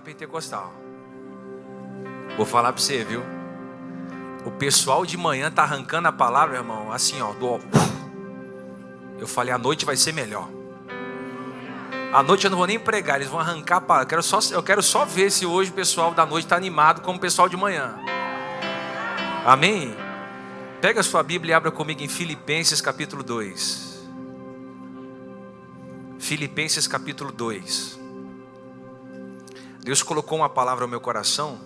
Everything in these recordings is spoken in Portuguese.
pentecostal, pentecostal. Vou falar para você, viu? O pessoal de manhã tá arrancando a palavra, irmão, assim, ó, do Eu falei, a noite vai ser melhor. A noite eu não vou nem pregar, eles vão arrancar a palavra. Eu quero só, eu quero só ver se hoje o pessoal da noite está animado como o pessoal de manhã. Amém? Pega sua Bíblia e abra comigo em Filipenses capítulo 2. Filipenses capítulo 2. Deus colocou uma palavra ao meu coração.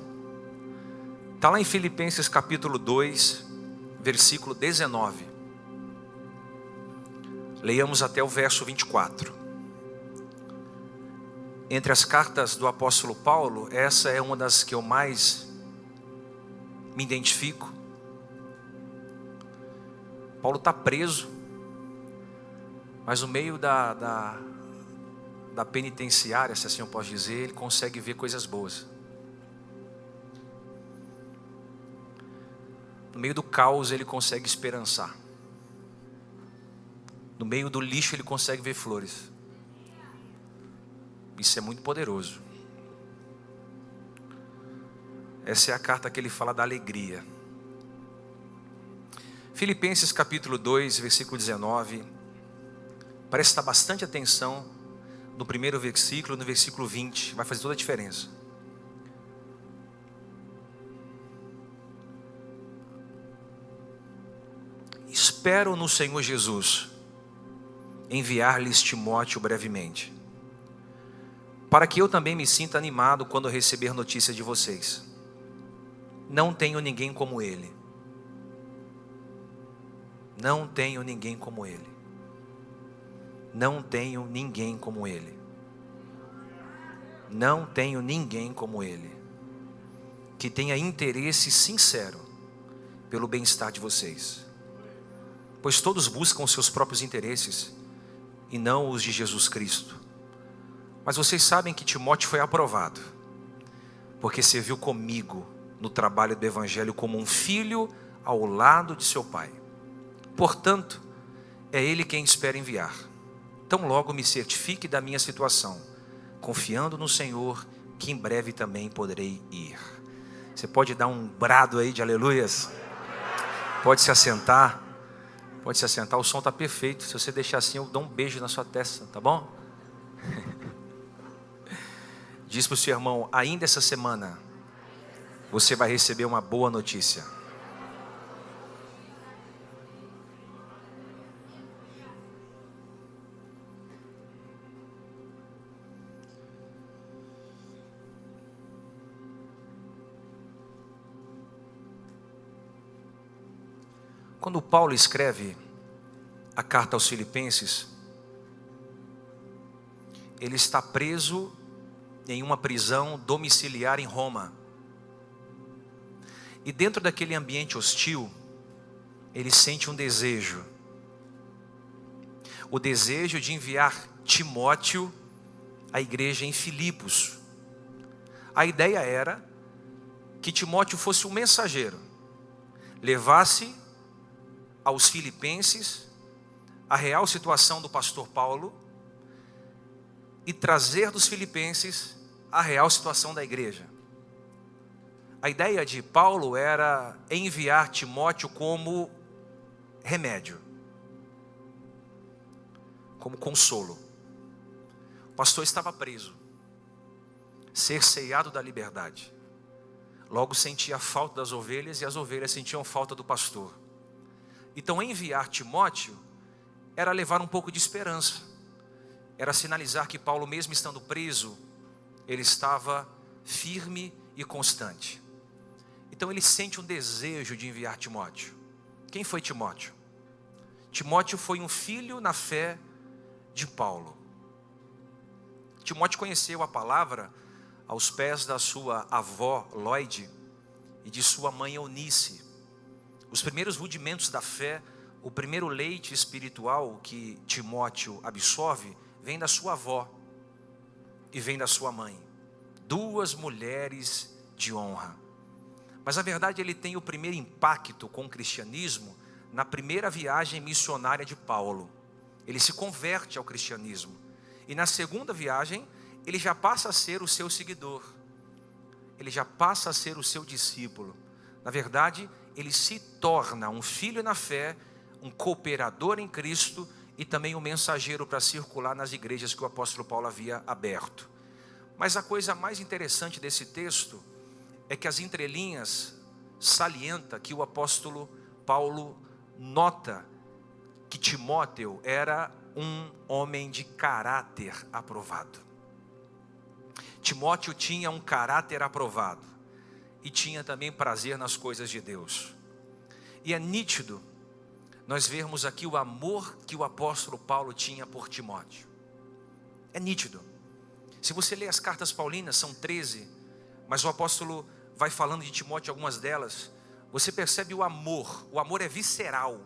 Está lá em Filipenses capítulo 2, versículo 19. Leiamos até o verso 24. Entre as cartas do apóstolo Paulo, essa é uma das que eu mais me identifico. Paulo está preso, mas no meio da, da, da penitenciária, se assim eu posso dizer, ele consegue ver coisas boas. No meio do caos, ele consegue esperançar. No meio do lixo, ele consegue ver flores. Isso é muito poderoso. Essa é a carta que ele fala da alegria. Filipenses capítulo 2, versículo 19. Presta bastante atenção no primeiro versículo, no versículo 20, vai fazer toda a diferença. Espero no Senhor Jesus enviar-lhes Timóteo brevemente, para que eu também me sinta animado quando receber notícia de vocês. Não tenho ninguém como ele. Não tenho ninguém como ele. Não tenho ninguém como Ele. Não tenho ninguém como Ele. Que tenha interesse sincero pelo bem-estar de vocês. Pois todos buscam os seus próprios interesses e não os de Jesus Cristo. Mas vocês sabem que Timóteo foi aprovado, porque serviu comigo no trabalho do Evangelho como um filho ao lado de seu pai. Portanto, é ele quem espera enviar tão logo me certifique da minha situação, confiando no Senhor, que em breve também poderei ir. Você pode dar um brado aí de aleluias? Pode se assentar. Pode se assentar, o som está perfeito. Se você deixar assim, eu dou um beijo na sua testa, tá bom? Diz para o seu irmão: ainda essa semana, você vai receber uma boa notícia. Quando Paulo escreve a carta aos Filipenses, ele está preso em uma prisão domiciliar em Roma. E dentro daquele ambiente hostil, ele sente um desejo. O desejo de enviar Timóteo à igreja em Filipos. A ideia era que Timóteo fosse um mensageiro, levasse aos filipenses a real situação do pastor Paulo e trazer dos filipenses a real situação da igreja. A ideia de Paulo era enviar Timóteo como remédio, como consolo. O pastor estava preso, cerceado da liberdade. Logo sentia falta das ovelhas e as ovelhas sentiam falta do pastor. Então, enviar Timóteo era levar um pouco de esperança, era sinalizar que Paulo, mesmo estando preso, ele estava firme e constante. Então, ele sente um desejo de enviar Timóteo. Quem foi Timóteo? Timóteo foi um filho na fé de Paulo. Timóteo conheceu a palavra aos pés da sua avó Lloyd e de sua mãe Eunice. Os primeiros rudimentos da fé, o primeiro leite espiritual que Timóteo absorve, vem da sua avó e vem da sua mãe. Duas mulheres de honra. Mas a verdade ele tem o primeiro impacto com o cristianismo na primeira viagem missionária de Paulo. Ele se converte ao cristianismo. E na segunda viagem, ele já passa a ser o seu seguidor. ele já passa a ser o seu discípulo. Na verdade, ele se torna um filho na fé, um cooperador em Cristo e também um mensageiro para circular nas igrejas que o apóstolo Paulo havia aberto. Mas a coisa mais interessante desse texto é que as entrelinhas salienta que o apóstolo Paulo nota que Timóteo era um homem de caráter aprovado. Timóteo tinha um caráter aprovado e tinha também prazer nas coisas de Deus. E é nítido nós vermos aqui o amor que o apóstolo Paulo tinha por Timóteo. É nítido. Se você ler as cartas paulinas, são 13, mas o apóstolo vai falando de Timóteo algumas delas, você percebe o amor, o amor é visceral.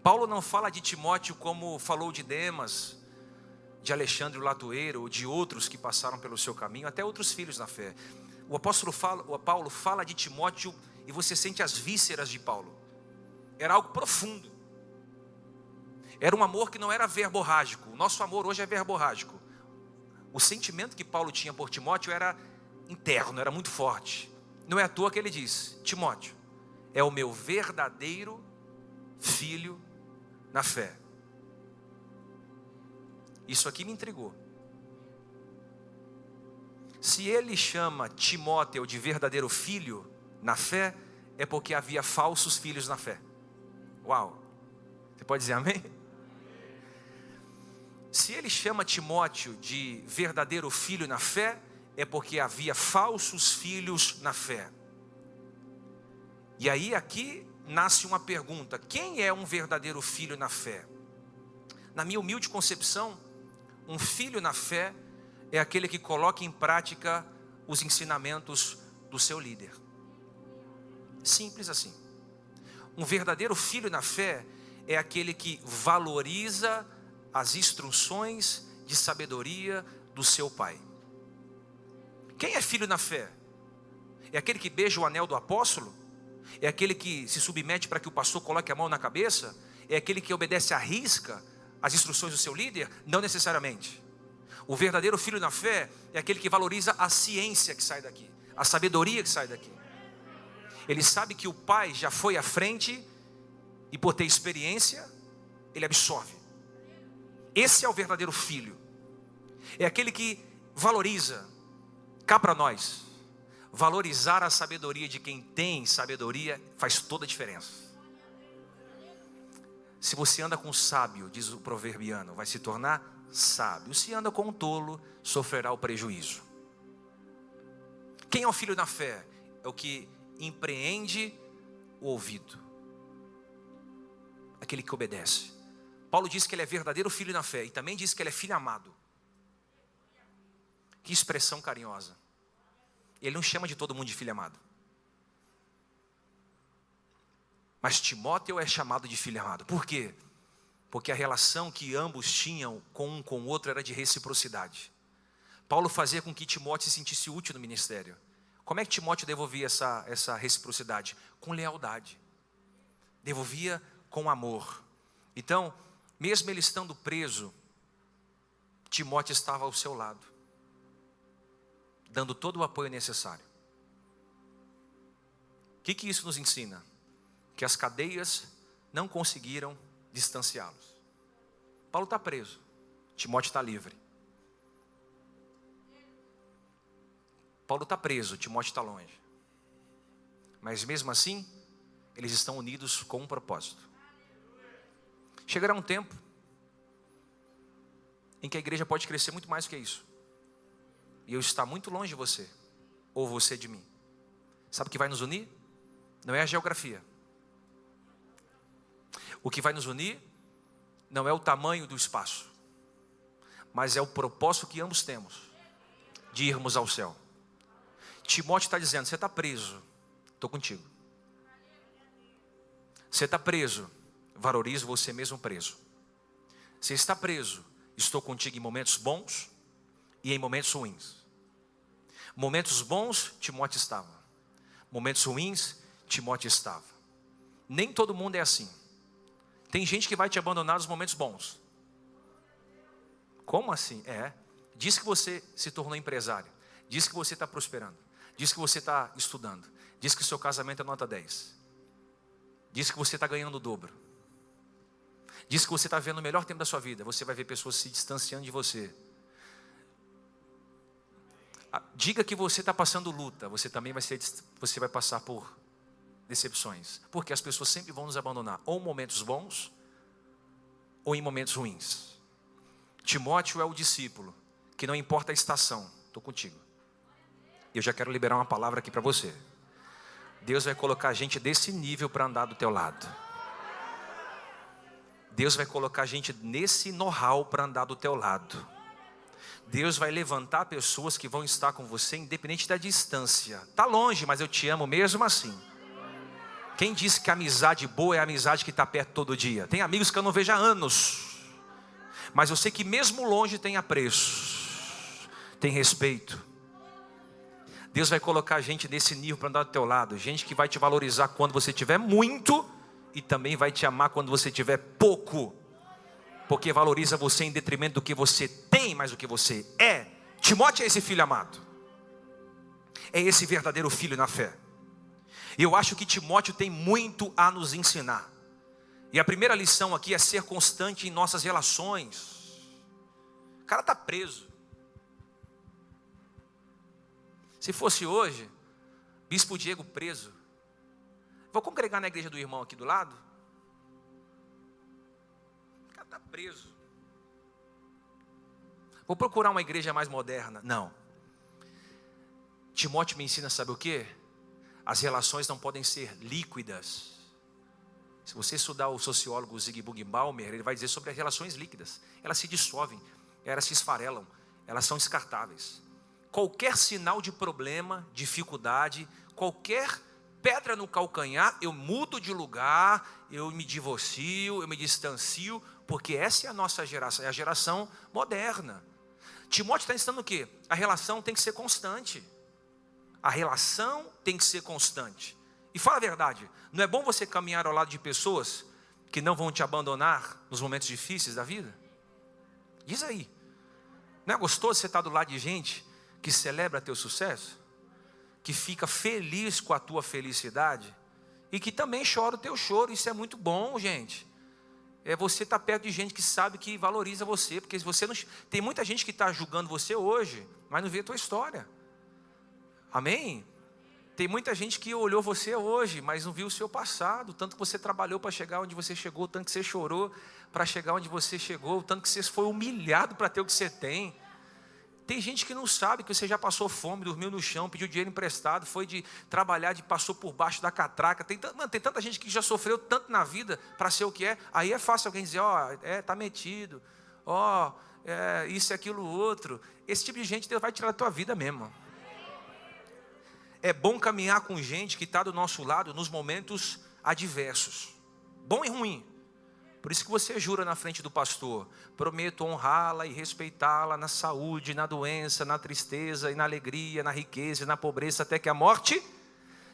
Paulo não fala de Timóteo como falou de Demas, de Alexandre Latoeiro, ou de outros que passaram pelo seu caminho, até outros filhos na fé. O apóstolo fala, o Paulo fala de Timóteo e você sente as vísceras de Paulo. Era algo profundo. Era um amor que não era verborrágico. O nosso amor hoje é verborrágico. O sentimento que Paulo tinha por Timóteo era interno, era muito forte. Não é à toa que ele diz: Timóteo, é o meu verdadeiro filho na fé. Isso aqui me intrigou. Se ele chama Timóteo de verdadeiro filho na fé, é porque havia falsos filhos na fé. Uau! Você pode dizer amém? Se ele chama Timóteo de verdadeiro filho na fé, é porque havia falsos filhos na fé. E aí aqui nasce uma pergunta: quem é um verdadeiro filho na fé? Na minha humilde concepção, um filho na fé é aquele que coloca em prática os ensinamentos do seu líder. Simples assim. Um verdadeiro filho na fé é aquele que valoriza as instruções de sabedoria do seu pai. Quem é filho na fé? É aquele que beija o anel do apóstolo? É aquele que se submete para que o pastor coloque a mão na cabeça? É aquele que obedece à risca as instruções do seu líder? Não necessariamente. O verdadeiro filho na fé é aquele que valoriza a ciência que sai daqui, a sabedoria que sai daqui. Ele sabe que o pai já foi à frente e por ter experiência, ele absorve. Esse é o verdadeiro filho. É aquele que valoriza. Cá para nós, valorizar a sabedoria de quem tem sabedoria faz toda a diferença. Se você anda com sábio, diz o proverbiano, vai se tornar sábio. Se anda com um tolo, sofrerá o prejuízo. Quem é o filho na fé? É o que empreende o ouvido. Aquele que obedece. Paulo diz que ele é verdadeiro filho na fé e também diz que ele é filho amado. Que expressão carinhosa. Ele não chama de todo mundo de filho amado. Mas Timóteo é chamado de filho amado. Por quê? Porque a relação que ambos tinham com um com o outro era de reciprocidade. Paulo fazia com que Timóteo se sentisse útil no ministério. Como é que Timóteo devolvia essa, essa reciprocidade? Com lealdade. Devolvia com amor. Então, mesmo ele estando preso, Timóteo estava ao seu lado, dando todo o apoio necessário. O que, que isso nos ensina? que as cadeias não conseguiram distanciá-los. Paulo está preso, Timóteo está livre. Paulo está preso, Timóteo está longe. Mas mesmo assim, eles estão unidos com um propósito. Chegará um tempo em que a igreja pode crescer muito mais que isso. E eu estar muito longe de você, ou você de mim. Sabe o que vai nos unir? Não é a geografia o que vai nos unir não é o tamanho do espaço, mas é o propósito que ambos temos de irmos ao céu. Timóteo está dizendo: você está preso, estou contigo. Você está preso, valorizo você mesmo preso. Você está preso, estou contigo em momentos bons e em momentos ruins. Momentos bons, Timóteo estava. Momentos ruins, Timóteo estava. Nem todo mundo é assim. Tem gente que vai te abandonar nos momentos bons. Como assim? É. Diz que você se tornou empresário. Diz que você está prosperando. Diz que você está estudando. Diz que o seu casamento é nota 10. Diz que você está ganhando o dobro. Diz que você está vendo o melhor tempo da sua vida. Você vai ver pessoas se distanciando de você. Ah, diga que você está passando luta. Você também vai, ser, você vai passar por decepções. Porque as pessoas sempre vão nos abandonar. Ou em momentos bons, ou em momentos ruins. Timóteo é o discípulo. Que não importa a estação. Estou contigo. Eu já quero liberar uma palavra aqui para você. Deus vai colocar gente desse nível para andar do teu lado. Deus vai colocar gente nesse know-how para andar do teu lado. Deus vai levantar pessoas que vão estar com você independente da distância. Tá longe, mas eu te amo mesmo assim. Quem disse que a amizade boa é a amizade que está perto todo dia? Tem amigos que eu não vejo há anos, mas eu sei que mesmo longe tem apreço, tem respeito. Deus vai colocar gente desse nível para andar do teu lado, gente que vai te valorizar quando você tiver muito e também vai te amar quando você tiver pouco, porque valoriza você em detrimento do que você tem, mais do que você é. Timóteo é esse filho amado, é esse verdadeiro filho na fé. Eu acho que Timóteo tem muito a nos ensinar. E a primeira lição aqui é ser constante em nossas relações. O cara está preso. Se fosse hoje, Bispo Diego preso. Vou congregar na igreja do irmão aqui do lado? O cara está preso. Vou procurar uma igreja mais moderna. Não. Timóteo me ensina, sabe o que? As relações não podem ser líquidas. Se você estudar o sociólogo Zygmunt Baumer, ele vai dizer sobre as relações líquidas. Elas se dissolvem, elas se esfarelam, elas são descartáveis qualquer sinal de problema, dificuldade, qualquer pedra no calcanhar, eu mudo de lugar, eu me divorcio, eu me distancio, porque essa é a nossa geração, é a geração moderna. Timóteo está ensinando o quê? A relação tem que ser constante. A relação tem que ser constante. E fala a verdade, não é bom você caminhar ao lado de pessoas que não vão te abandonar nos momentos difíceis da vida? Diz aí. Não é gostoso você estar do lado de gente que celebra teu sucesso, que fica feliz com a tua felicidade e que também chora o teu choro. Isso é muito bom, gente. É você estar tá perto de gente que sabe que valoriza você, porque você não tem muita gente que está julgando você hoje, mas não vê a tua história. Amém? Tem muita gente que olhou você hoje, mas não viu o seu passado, tanto que você trabalhou para chegar onde você chegou, tanto que você chorou para chegar onde você chegou, tanto que você foi humilhado para ter o que você tem. Tem gente que não sabe que você já passou fome, dormiu no chão, pediu dinheiro emprestado, foi de trabalhar, de passou por baixo da catraca. Tem, mano, tem tanta gente que já sofreu tanto na vida para ser o que é. Aí é fácil alguém dizer, ó, oh, é, tá metido, ó, oh, é, isso e aquilo outro. Esse tipo de gente Deus vai tirar da tua vida mesmo. É bom caminhar com gente que está do nosso lado nos momentos adversos, bom e ruim. Por isso que você jura na frente do pastor: prometo honrá-la e respeitá-la na saúde, na doença, na tristeza e na alegria, na riqueza e na pobreza, até que a morte.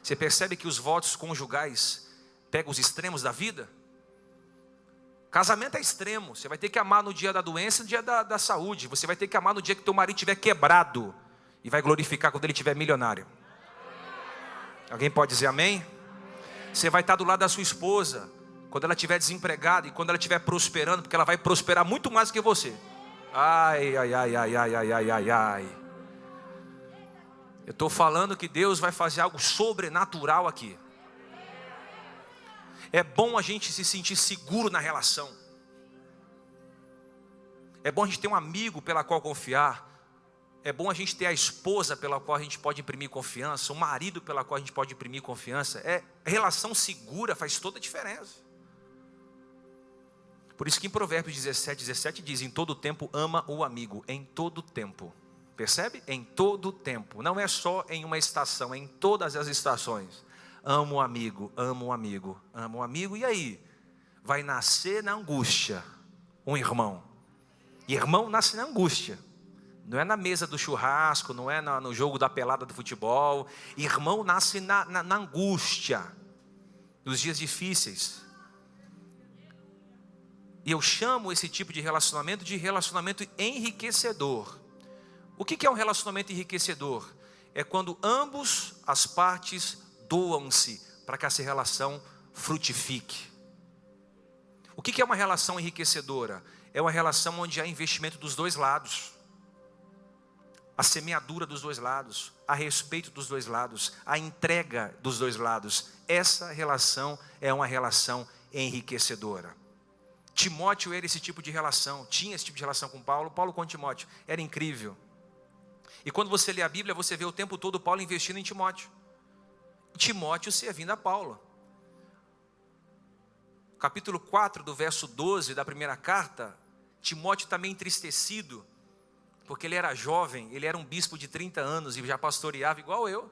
Você percebe que os votos conjugais pegam os extremos da vida? Casamento é extremo. Você vai ter que amar no dia da doença e no dia da, da saúde. Você vai ter que amar no dia que teu marido estiver quebrado. E vai glorificar quando ele estiver milionário. Alguém pode dizer amém? Você vai estar do lado da sua esposa quando ela estiver desempregada e quando ela estiver prosperando, porque ela vai prosperar muito mais que você. Ai, ai, ai, ai, ai, ai, ai, ai, ai. Eu estou falando que Deus vai fazer algo sobrenatural aqui. É bom a gente se sentir seguro na relação. É bom a gente ter um amigo pela qual confiar. É bom a gente ter a esposa pela qual a gente pode imprimir confiança, o marido pela qual a gente pode imprimir confiança. É relação segura faz toda a diferença. Por isso que em Provérbios 17, 17 diz: Em todo tempo ama o amigo, em todo tempo. Percebe? Em todo tempo. Não é só em uma estação, é em todas as estações. Amo o amigo, amo o amigo, amo o amigo. E aí? Vai nascer na angústia um irmão. E irmão nasce na angústia. Não é na mesa do churrasco, não é no jogo da pelada do futebol. Irmão nasce na, na, na angústia, nos dias difíceis. E eu chamo esse tipo de relacionamento de relacionamento enriquecedor. O que é um relacionamento enriquecedor? é quando ambos as partes doam-se para que essa relação frutifique. O que é uma relação enriquecedora? É uma relação onde há investimento dos dois lados, a semeadura dos dois lados, a respeito dos dois lados, a entrega dos dois lados. Essa relação é uma relação enriquecedora. Timóteo era esse tipo de relação, tinha esse tipo de relação com Paulo. Paulo com Timóteo, era incrível. E quando você lê a Bíblia, você vê o tempo todo Paulo investindo em Timóteo. Timóteo servindo a Paulo. Capítulo 4, do verso 12 da primeira carta, Timóteo meio entristecido, porque ele era jovem, ele era um bispo de 30 anos e já pastoreava igual eu.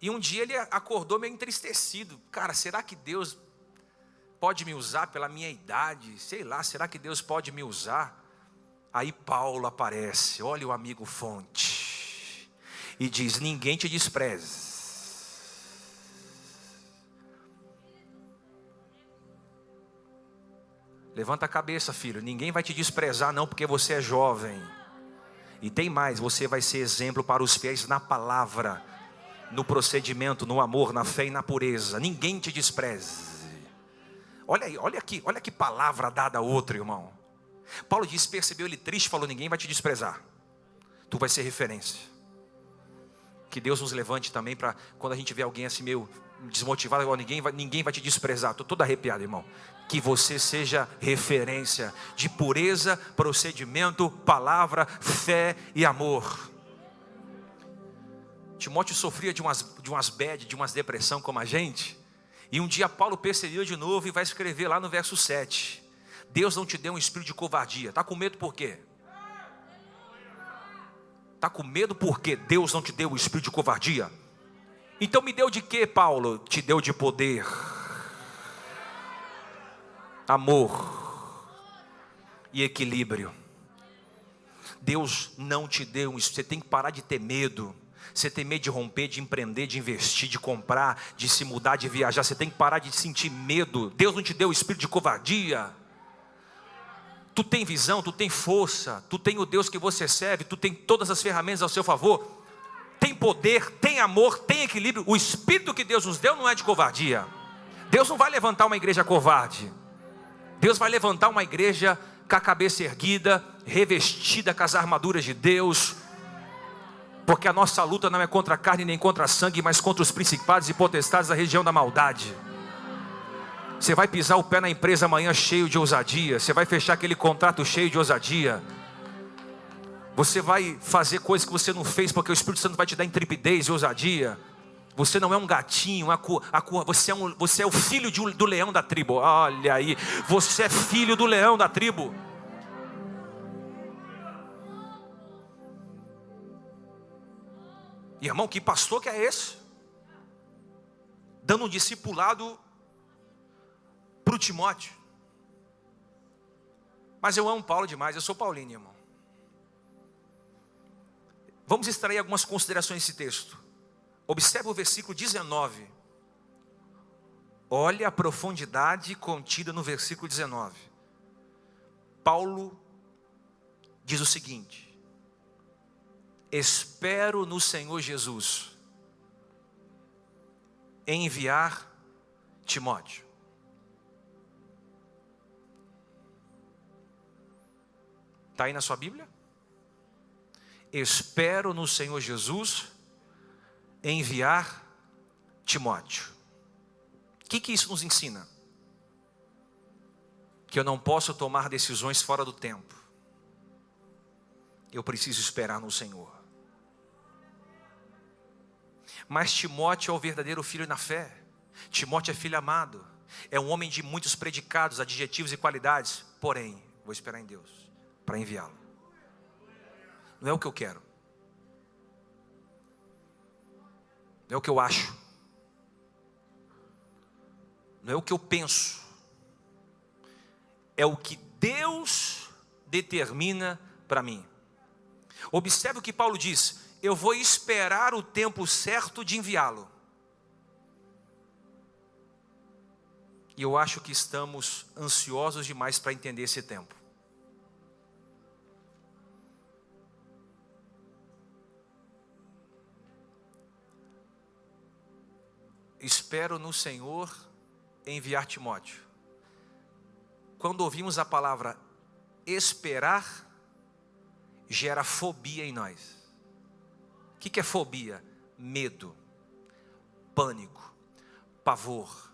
E um dia ele acordou meio entristecido. Cara, será que Deus pode me usar pela minha idade? Sei lá, será que Deus pode me usar? Aí Paulo aparece, olha o amigo fonte, e diz: Ninguém te despreza. Levanta a cabeça, filho. Ninguém vai te desprezar, não, porque você é jovem. E tem mais: você vai ser exemplo para os fiéis na palavra, no procedimento, no amor, na fé e na pureza. Ninguém te despreze. Olha aí, olha aqui, olha que palavra dada a outro, irmão. Paulo disse, percebeu ele triste, falou: ninguém vai te desprezar. Tu vai ser referência. Que Deus nos levante também para quando a gente vê alguém assim meio desmotivado, ninguém vai, ninguém vai te desprezar. Estou todo arrepiado, irmão. Que você seja referência de pureza, procedimento, palavra, fé e amor. Timóteo sofria de umas, de umas bad, de umas depressão como a gente. E um dia Paulo percebeu de novo e vai escrever lá no verso 7. Deus não te deu um espírito de covardia. Está com medo por quê? Está com medo porque Deus não te deu o espírito de covardia? Então me deu de quê, Paulo? Te deu de poder, amor e equilíbrio. Deus não te deu isso. Você tem que parar de ter medo. Você tem medo de romper, de empreender, de investir, de comprar, de se mudar, de viajar. Você tem que parar de sentir medo. Deus não te deu o espírito de covardia. Tu tem visão, tu tem força, tu tem o Deus que você serve, tu tem todas as ferramentas ao seu favor. Tem poder, tem amor, tem equilíbrio. O espírito que Deus nos deu não é de covardia. Deus não vai levantar uma igreja covarde. Deus vai levantar uma igreja com a cabeça erguida, revestida com as armaduras de Deus, porque a nossa luta não é contra a carne nem contra a sangue, mas contra os principados e potestades da região da maldade. Você vai pisar o pé na empresa amanhã cheio de ousadia, você vai fechar aquele contrato cheio de ousadia. Você vai fazer coisas que você não fez porque o Espírito Santo vai te dar intrepidez e ousadia. Você não é um gatinho, a cor, a cor, você, é um, você é o filho de, do leão da tribo. Olha aí, você é filho do leão da tribo. Irmão, que pastor que é esse? Dando um discipulado para o Timóteo. Mas eu amo Paulo demais, eu sou paulino, irmão. Vamos extrair algumas considerações desse texto. Observe o versículo 19. Olha a profundidade contida no versículo 19. Paulo diz o seguinte: espero no Senhor Jesus enviar Timóteo. Está aí na sua Bíblia? Espero no Senhor Jesus enviar Timóteo. O que, que isso nos ensina? Que eu não posso tomar decisões fora do tempo. Eu preciso esperar no Senhor. Mas Timóteo é o verdadeiro filho na fé. Timóteo é filho amado. É um homem de muitos predicados, adjetivos e qualidades. Porém, vou esperar em Deus para enviá-lo. Não é o que eu quero. Não é o que eu acho. Não é o que eu penso. É o que Deus determina para mim. Observe o que Paulo diz: eu vou esperar o tempo certo de enviá-lo. E eu acho que estamos ansiosos demais para entender esse tempo. Espero no Senhor enviar Timóteo. Quando ouvimos a palavra esperar, gera fobia em nós. O que é fobia? Medo, pânico, pavor.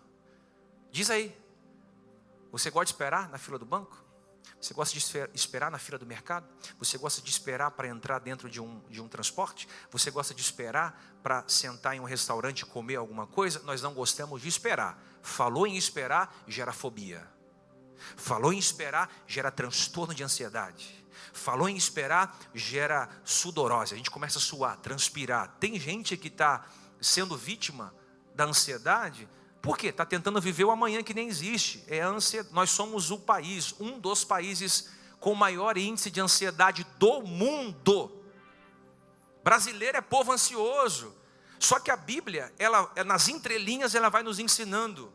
Diz aí, você gosta de esperar na fila do banco? Você gosta de esperar na fila do mercado? Você gosta de esperar para entrar dentro de um, de um transporte? Você gosta de esperar para sentar em um restaurante e comer alguma coisa? Nós não gostamos de esperar. Falou em esperar, gera fobia. Falou em esperar, gera transtorno de ansiedade. Falou em esperar, gera sudorose. A gente começa a suar, transpirar. Tem gente que está sendo vítima da ansiedade por quê? Está tentando viver o amanhã que nem existe. É ansia... Nós somos o país, um dos países com maior índice de ansiedade do mundo. Brasileiro é povo ansioso. Só que a Bíblia, ela, nas entrelinhas, ela vai nos ensinando,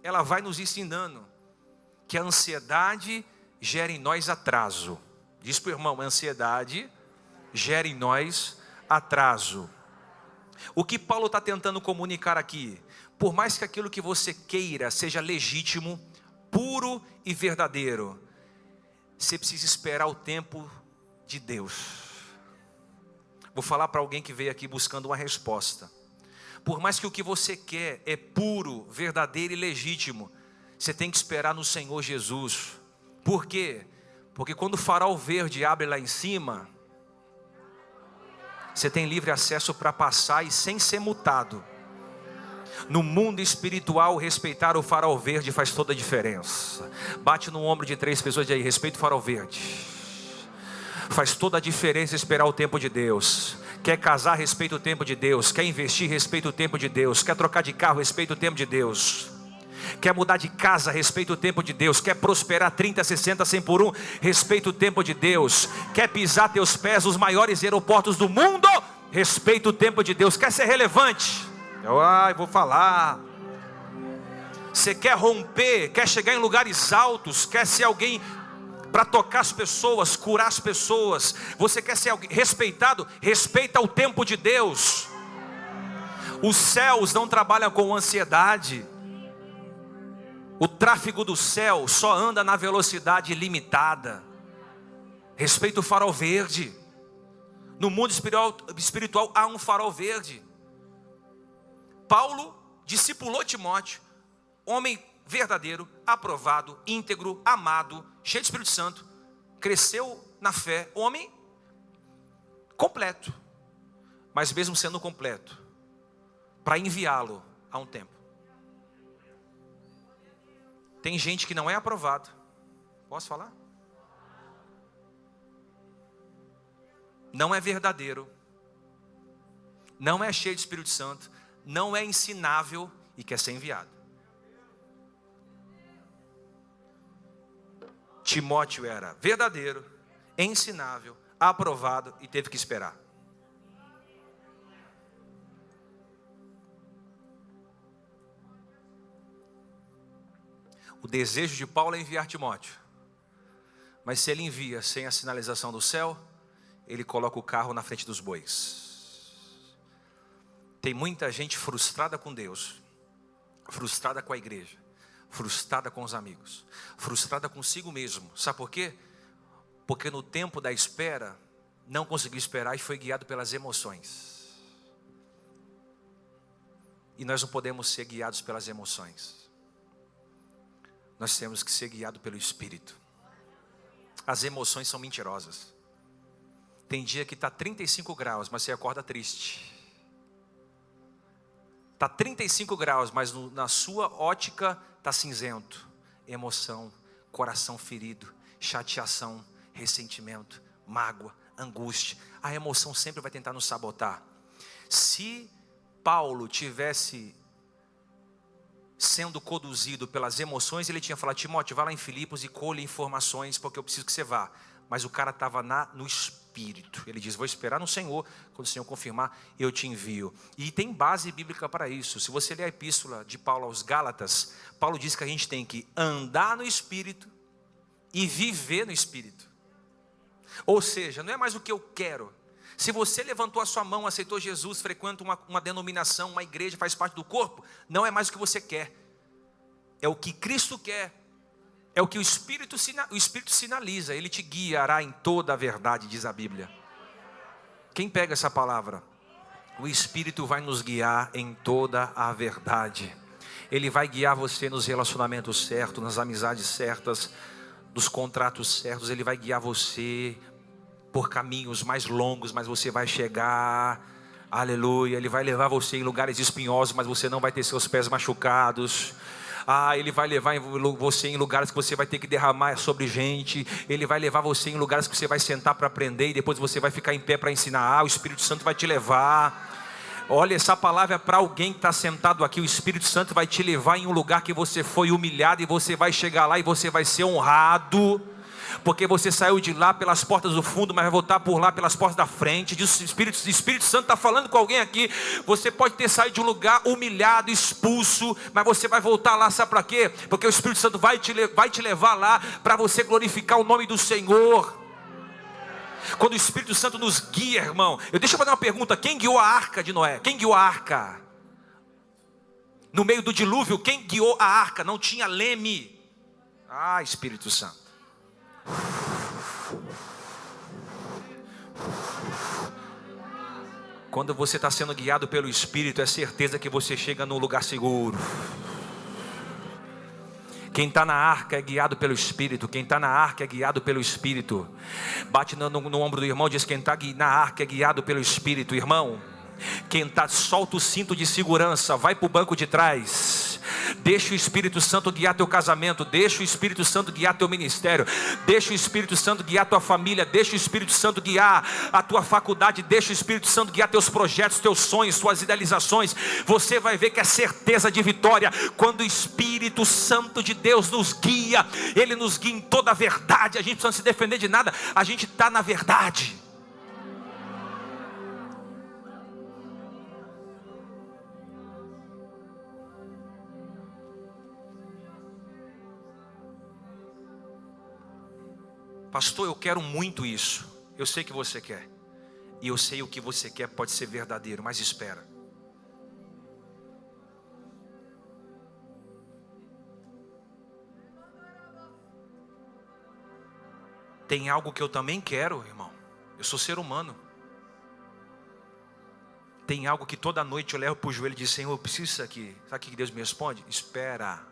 ela vai nos ensinando que a ansiedade gera em nós atraso. Diz para o irmão, a ansiedade gera em nós atraso. O que Paulo está tentando comunicar aqui? Por mais que aquilo que você queira seja legítimo, puro e verdadeiro, você precisa esperar o tempo de Deus. Vou falar para alguém que veio aqui buscando uma resposta. Por mais que o que você quer é puro, verdadeiro e legítimo, você tem que esperar no Senhor Jesus. Por quê? Porque quando o farol verde abre lá em cima, você tem livre acesso para passar e sem ser multado. No mundo espiritual, respeitar o farol verde faz toda a diferença. Bate no ombro de três pessoas e aí, respeita o farol verde. Faz toda a diferença esperar o tempo de Deus. Quer casar, respeita o tempo de Deus. Quer investir, respeita o tempo de Deus. Quer trocar de carro, respeita o tempo de Deus. Quer mudar de casa, respeita o tempo de Deus. Quer prosperar 30, 60, 100 por um, respeita o tempo de Deus. Quer pisar teus pés nos maiores aeroportos do mundo, respeita o tempo de Deus. Quer ser relevante, eu, ai, vou falar. Você quer romper, quer chegar em lugares altos, quer ser alguém para tocar as pessoas, curar as pessoas. Você quer ser alguém respeitado? Respeita o tempo de Deus. Os céus não trabalham com ansiedade. O tráfego do céu só anda na velocidade limitada. Respeita o farol verde. No mundo espiritual, espiritual há um farol verde. Paulo discipulou Timóteo, homem verdadeiro, aprovado, íntegro, amado, cheio de Espírito Santo, cresceu na fé, homem completo, mas mesmo sendo completo, para enviá-lo a um tempo. Tem gente que não é aprovado. Posso falar? Não é verdadeiro. Não é cheio de Espírito Santo não é ensinável e quer ser enviado. Timóteo era verdadeiro, ensinável, aprovado e teve que esperar. O desejo de Paulo é enviar Timóteo. Mas se ele envia sem a sinalização do céu, ele coloca o carro na frente dos bois. Tem muita gente frustrada com Deus, frustrada com a igreja, frustrada com os amigos, frustrada consigo mesmo. Sabe por quê? Porque no tempo da espera, não conseguiu esperar e foi guiado pelas emoções. E nós não podemos ser guiados pelas emoções. Nós temos que ser guiados pelo Espírito. As emoções são mentirosas. Tem dia que está 35 graus, mas você acorda triste. Está 35 graus, mas no, na sua ótica está cinzento. Emoção, coração ferido, chateação, ressentimento, mágoa, angústia. A emoção sempre vai tentar nos sabotar. Se Paulo tivesse sendo conduzido pelas emoções, ele tinha falado: Timóteo, vá lá em Filipos e colhe informações, porque eu preciso que você vá. Mas o cara estava no espírito Espírito. Ele diz: Vou esperar no Senhor, quando o Senhor confirmar, eu te envio. E tem base bíblica para isso. Se você ler a epístola de Paulo aos Gálatas, Paulo diz que a gente tem que andar no Espírito e viver no Espírito. Ou seja, não é mais o que eu quero. Se você levantou a sua mão, aceitou Jesus, frequenta uma, uma denominação, uma igreja, faz parte do corpo, não é mais o que você quer, é o que Cristo quer, é o que o Espírito, o Espírito sinaliza, ele te guiará em toda a verdade, diz a Bíblia. Quem pega essa palavra? O Espírito vai nos guiar em toda a verdade. Ele vai guiar você nos relacionamentos certos, nas amizades certas, nos contratos certos. Ele vai guiar você por caminhos mais longos, mas você vai chegar. Aleluia. Ele vai levar você em lugares espinhosos, mas você não vai ter seus pés machucados. Ah, ele vai levar você em lugares que você vai ter que derramar sobre gente. Ele vai levar você em lugares que você vai sentar para aprender e depois você vai ficar em pé para ensinar. Ah, o Espírito Santo vai te levar. Olha, essa palavra é para alguém que está sentado aqui. O Espírito Santo vai te levar em um lugar que você foi humilhado e você vai chegar lá e você vai ser honrado porque você saiu de lá pelas portas do fundo, mas vai voltar por lá pelas portas da frente. Diz o Espírito, o Espírito Santo está falando com alguém aqui. Você pode ter saído de um lugar humilhado, expulso, mas você vai voltar lá, sabe para quê? Porque o Espírito Santo vai te, vai te levar lá para você glorificar o nome do Senhor. Quando o Espírito Santo nos guia, irmão, eu deixa eu fazer uma pergunta: quem guiou a arca de Noé? Quem guiou a arca? No meio do dilúvio, quem guiou a arca? Não tinha leme. Ah, Espírito Santo. Quando você está sendo guiado pelo Espírito, é certeza que você chega num lugar seguro. Quem está na arca é guiado pelo Espírito. Quem está na arca é guiado pelo Espírito. Bate no, no, no ombro do irmão, diz: Quem está na arca é guiado pelo Espírito. Irmão, quem está, solta o cinto de segurança, vai para o banco de trás. Deixa o Espírito Santo guiar teu casamento, deixa o Espírito Santo guiar teu ministério, deixa o Espírito Santo guiar tua família, deixa o Espírito Santo guiar a tua faculdade, deixa o Espírito Santo guiar teus projetos, teus sonhos, tuas idealizações. Você vai ver que é certeza de vitória quando o Espírito Santo de Deus nos guia, ele nos guia em toda a verdade. A gente não precisa se defender de nada, a gente está na verdade. Pastor, eu quero muito isso. Eu sei que você quer. E eu sei o que você quer pode ser verdadeiro, mas espera. Tem algo que eu também quero, irmão. Eu sou ser humano. Tem algo que toda noite eu levo para o joelho e digo, Senhor, eu preciso disso aqui. Sabe o que Deus me responde? Espera.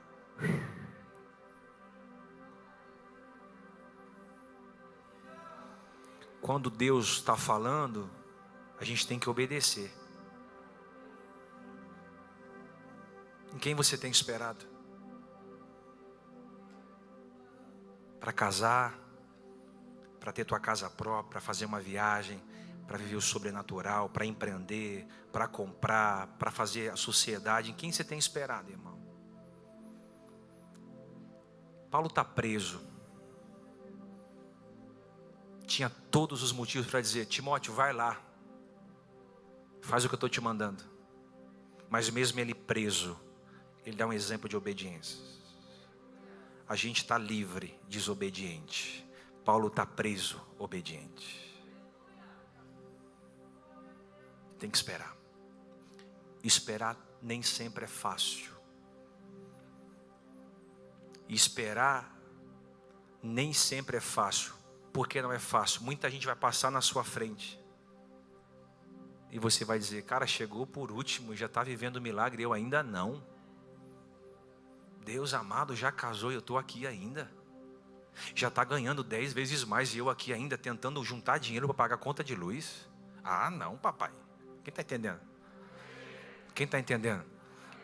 Quando Deus está falando, a gente tem que obedecer. Em quem você tem esperado? Para casar, para ter tua casa própria, para fazer uma viagem, para viver o sobrenatural, para empreender, para comprar, para fazer a sociedade. Em quem você tem esperado, irmão? Paulo está preso tinha todos os motivos para dizer: Timóteo, vai lá, faz o que eu estou te mandando. Mas mesmo ele preso, ele dá um exemplo de obediência. A gente está livre, desobediente. Paulo está preso, obediente. Tem que esperar. Esperar nem sempre é fácil. Esperar nem sempre é fácil porque não é fácil. Muita gente vai passar na sua frente. E você vai dizer, cara, chegou por último já está vivendo o milagre, eu ainda não. Deus amado já casou e eu estou aqui ainda. Já está ganhando dez vezes mais e eu aqui ainda tentando juntar dinheiro para pagar a conta de luz. Ah, não, papai. Quem está entendendo? Quem está entendendo?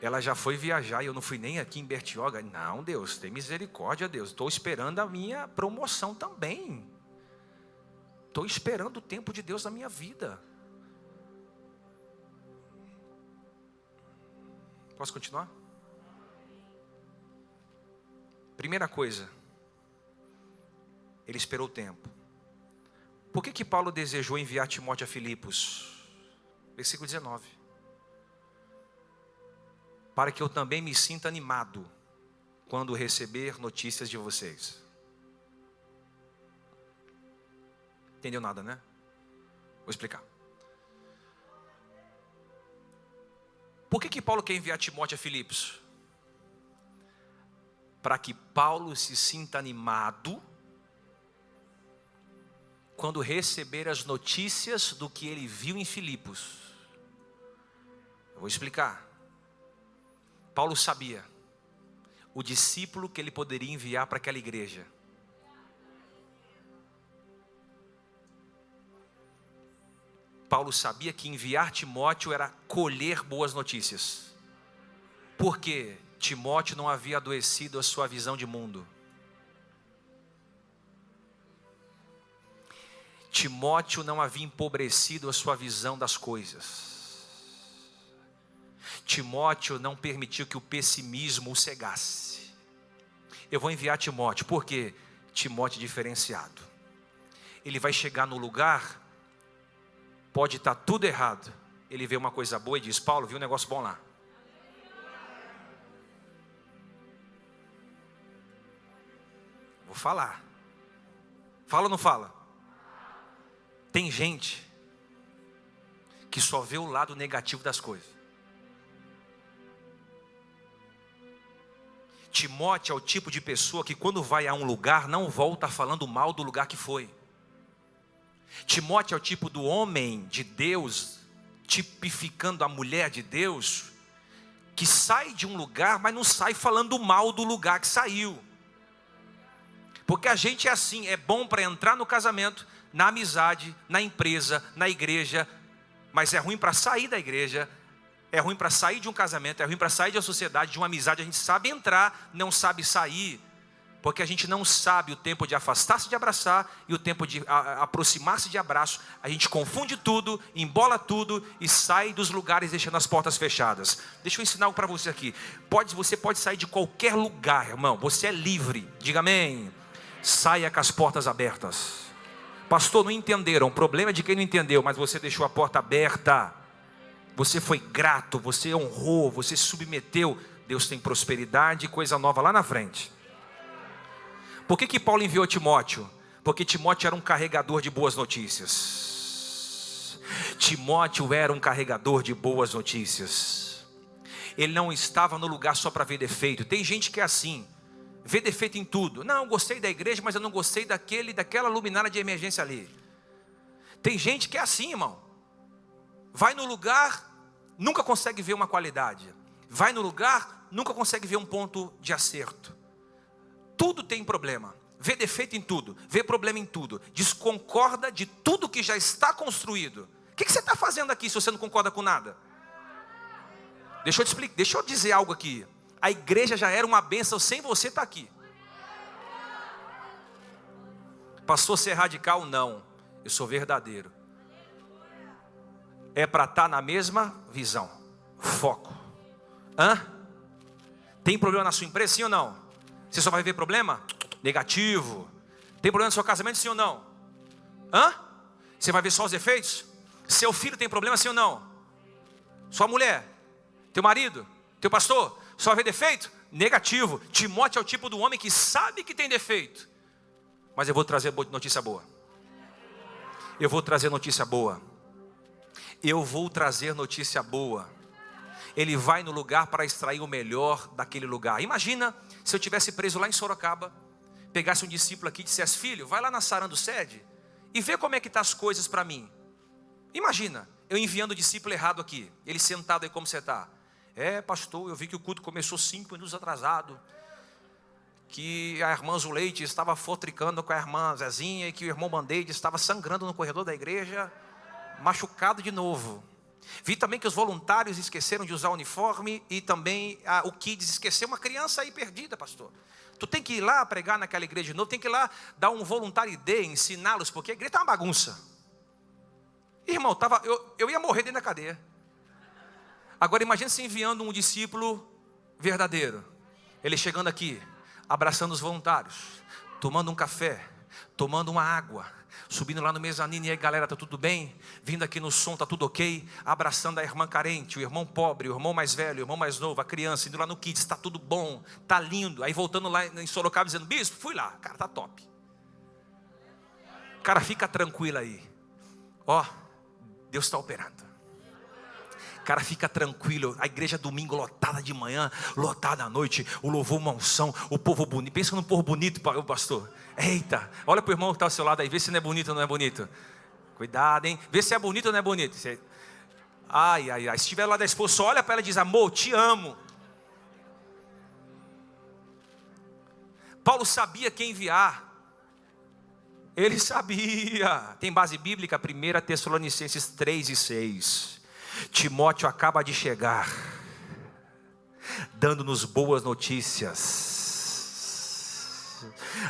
Ela já foi viajar e eu não fui nem aqui em Bertioga. Não, Deus, tem misericórdia, Deus. Estou esperando a minha promoção também. Estou esperando o tempo de Deus na minha vida. Posso continuar? Primeira coisa, ele esperou o tempo. Por que, que Paulo desejou enviar Timóteo a Filipos? Versículo 19. Para que eu também me sinta animado quando receber notícias de vocês. Entendeu nada, né? Vou explicar. Por que, que Paulo quer enviar Timóteo a Filipos? Para que Paulo se sinta animado quando receber as notícias do que ele viu em Filipos. Eu vou explicar. Paulo sabia o discípulo que ele poderia enviar para aquela igreja. Paulo sabia que enviar Timóteo era colher boas notícias. Porque Timóteo não havia adoecido a sua visão de mundo. Timóteo não havia empobrecido a sua visão das coisas. Timóteo não permitiu que o pessimismo o cegasse. Eu vou enviar Timóteo, porque Timóteo é diferenciado. Ele vai chegar no lugar Pode estar tudo errado. Ele vê uma coisa boa e diz: Paulo, viu um negócio bom lá. Vou falar. Fala ou não fala? Tem gente que só vê o lado negativo das coisas. Timóteo é o tipo de pessoa que, quando vai a um lugar, não volta falando mal do lugar que foi. Timóteo é o tipo do homem de Deus, tipificando a mulher de Deus, que sai de um lugar, mas não sai falando mal do lugar que saiu. Porque a gente é assim, é bom para entrar no casamento, na amizade, na empresa, na igreja, mas é ruim para sair da igreja, é ruim para sair de um casamento, é ruim para sair da sociedade, de uma amizade. A gente sabe entrar, não sabe sair porque a gente não sabe o tempo de afastar-se de abraçar e o tempo de aproximar-se de abraço. A gente confunde tudo, embola tudo e sai dos lugares deixando as portas fechadas. Deixa eu ensinar algo para você aqui. Pode, você pode sair de qualquer lugar, irmão. Você é livre. Diga amém. Saia com as portas abertas. Pastor, não entenderam. O problema é de quem não entendeu, mas você deixou a porta aberta. Você foi grato, você honrou, você submeteu. Deus tem prosperidade e coisa nova lá na frente. Por que, que Paulo enviou Timóteo? Porque Timóteo era um carregador de boas notícias. Timóteo era um carregador de boas notícias. Ele não estava no lugar só para ver defeito. Tem gente que é assim, vê defeito em tudo. Não, eu gostei da igreja, mas eu não gostei daquele, daquela luminária de emergência ali. Tem gente que é assim, irmão. Vai no lugar, nunca consegue ver uma qualidade. Vai no lugar, nunca consegue ver um ponto de acerto tudo tem problema, vê defeito em tudo, vê problema em tudo, desconcorda de tudo que já está construído. O que, você está fazendo aqui se você não concorda com nada? Deixa eu te explicar, deixa eu dizer algo aqui. A igreja já era uma bênção sem você estar tá aqui. Passou ser radical? Não. Eu sou verdadeiro. É para estar tá na mesma visão. Foco. Hã? Tem problema na sua empresa, sim ou não? Você só vai ver problema? Negativo. Tem problema no seu casamento, sim ou não? Hã? Você vai ver só os defeitos? Seu filho tem problema, sim ou não? Sua mulher? Teu marido? Teu pastor? Só vai ver defeito? Negativo. Timóteo é o tipo do homem que sabe que tem defeito. Mas eu vou trazer notícia boa. Eu vou trazer notícia boa. Eu vou trazer notícia boa. Ele vai no lugar para extrair o melhor daquele lugar. Imagina se eu tivesse preso lá em Sorocaba, pegasse um discípulo aqui e dissesse: Filho, vai lá na Sarando Sede e vê como é que tá as coisas para mim. Imagina, eu enviando o discípulo errado aqui, ele sentado aí como você está. É, pastor, eu vi que o culto começou cinco minutos atrasado. Que a irmã Zuleite estava fotricando com a irmã Zezinha e que o irmão Bandeide estava sangrando no corredor da igreja, machucado de novo. Vi também que os voluntários esqueceram de usar o uniforme e também ah, o Kids esqueceu uma criança aí perdida, pastor. Tu tem que ir lá pregar naquela igreja de novo, tem que ir lá dar um voluntário ID, ensiná-los, porque a igreja está uma bagunça. Irmão, tava, eu, eu ia morrer dentro da cadeia. Agora imagine se enviando um discípulo verdadeiro. Ele chegando aqui, abraçando os voluntários, tomando um café, tomando uma água subindo lá no mezanino, e aí galera, tá tudo bem? Vindo aqui no som, tá tudo ok? Abraçando a irmã carente, o irmão pobre, o irmão mais velho, o irmão mais novo, a criança, indo lá no kids, tá tudo bom, tá lindo. Aí voltando lá em Sorocaba dizendo, bispo, fui lá, cara, tá top. Cara, fica tranquilo aí. Ó, Deus está operando. Cara fica tranquilo. A igreja domingo lotada de manhã, lotada à noite. O louvor, uma unção. O povo bonito. Pensa num povo bonito, pastor. Eita, olha para o irmão que está ao seu lado aí. Vê se não é bonito ou não é bonito. Cuidado, hein? Vê se é bonito ou não é bonito. Ai, ai, ai. Se estiver lá da esposa, olha para ela e diz: Amor, te amo. Paulo sabia quem enviar. Ele sabia. Tem base bíblica, 1 Tessalonicenses 3 e 6. Timóteo acaba de chegar, dando-nos boas notícias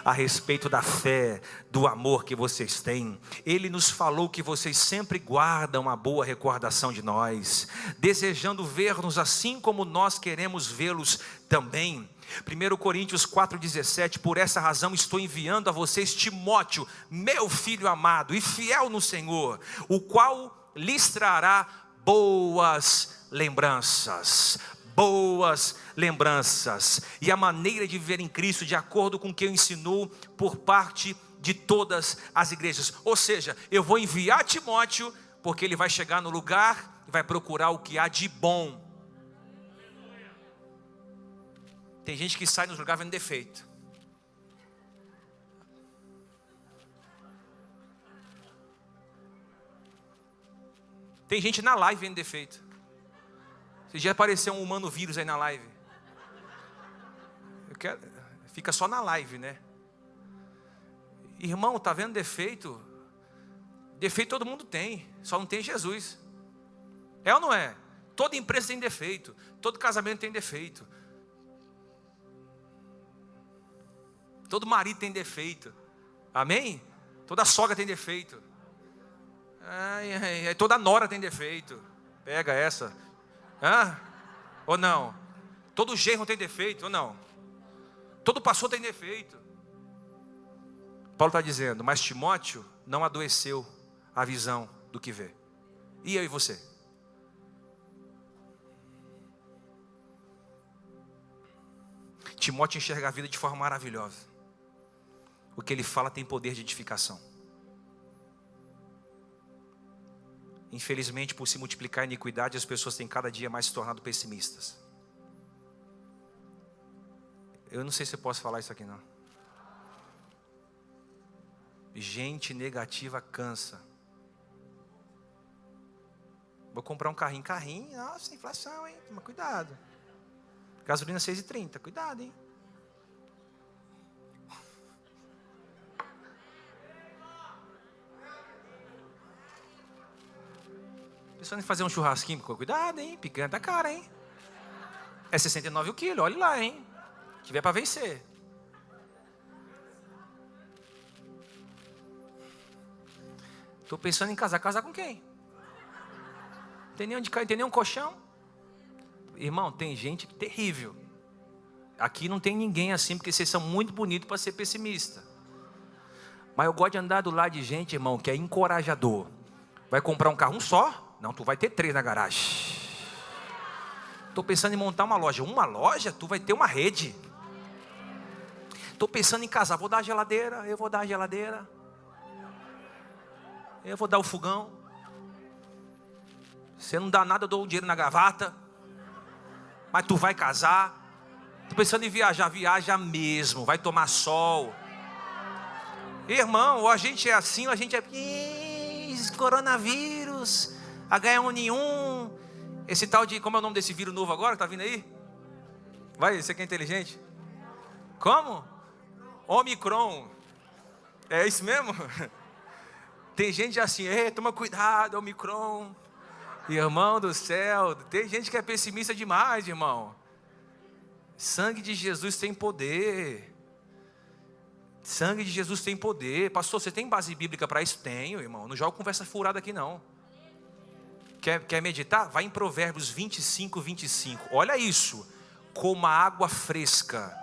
a respeito da fé, do amor que vocês têm. Ele nos falou que vocês sempre guardam a boa recordação de nós, desejando ver-nos assim como nós queremos vê-los também. 1 Coríntios 4,17: Por essa razão estou enviando a vocês Timóteo, meu filho amado e fiel no Senhor, o qual lhes trará boas lembranças. Boas lembranças e a maneira de viver em Cristo, de acordo com o que eu ensinou por parte de todas as igrejas. Ou seja, eu vou enviar Timóteo, porque ele vai chegar no lugar e vai procurar o que há de bom Tem gente que sai nos lugares vendo defeito. Tem gente na live vendo defeito. Se já apareceu um humano vírus aí na live. Quero, fica só na live, né? Irmão, tá vendo defeito? Defeito todo mundo tem, só não tem Jesus. É ou não é? Toda empresa tem defeito, todo casamento tem defeito, Todo marido tem defeito. Amém? Toda sogra tem defeito. Ai, ai, ai, toda nora tem defeito. Pega essa. Hã? Ou não? Todo genro tem defeito ou não? Todo pastor tem defeito. Paulo está dizendo, mas Timóteo não adoeceu a visão do que vê. E eu e você? Timóteo enxerga a vida de forma maravilhosa. O que ele fala tem poder de edificação. Infelizmente, por se multiplicar a iniquidade, as pessoas têm cada dia mais se tornado pessimistas. Eu não sei se eu posso falar isso aqui não. Gente negativa cansa. Vou comprar um carrinho. Carrinho, nossa, inflação, hein? Toma cuidado. Gasolina 6,30, cuidado, hein? Pensando em fazer um churrasquinho, cuidado, hein? Picanha tá cara, hein? É 69 o quilo, olha lá, hein? Tiver para vencer. Estou pensando em casar. Casar com quem? Tem nem onde cair, tem nem um colchão. Irmão, tem gente terrível. Aqui não tem ninguém assim, porque vocês são muito bonitos para ser pessimista. Mas eu gosto de andar do lado de gente, irmão, que é encorajador. Vai comprar um carro um só? Não, tu vai ter três na garagem. Estou pensando em montar uma loja. Uma loja? Tu vai ter uma rede. Estou pensando em casar. Vou dar a geladeira. Eu vou dar a geladeira. Eu vou dar o fogão. Você não dá nada, eu dou o dinheiro na gravata. Mas tu vai casar. Estou pensando em viajar. Viaja mesmo. Vai tomar sol. Irmão, ou a gente é assim, ou a gente é. Ih, coronavírus. H1N1, esse tal de, como é o nome desse vírus novo agora que está vindo aí? Vai, você que é inteligente. Como? Omicron. É isso mesmo? Tem gente assim, Ei, toma cuidado, Omicron. Irmão do céu, tem gente que é pessimista demais, irmão. Sangue de Jesus tem poder. Sangue de Jesus tem poder. Pastor, você tem base bíblica para isso? Tenho, irmão. Não jogo conversa furada aqui, não. Quer, quer meditar? Vai em Provérbios 25, 25. Olha isso. Como a água fresca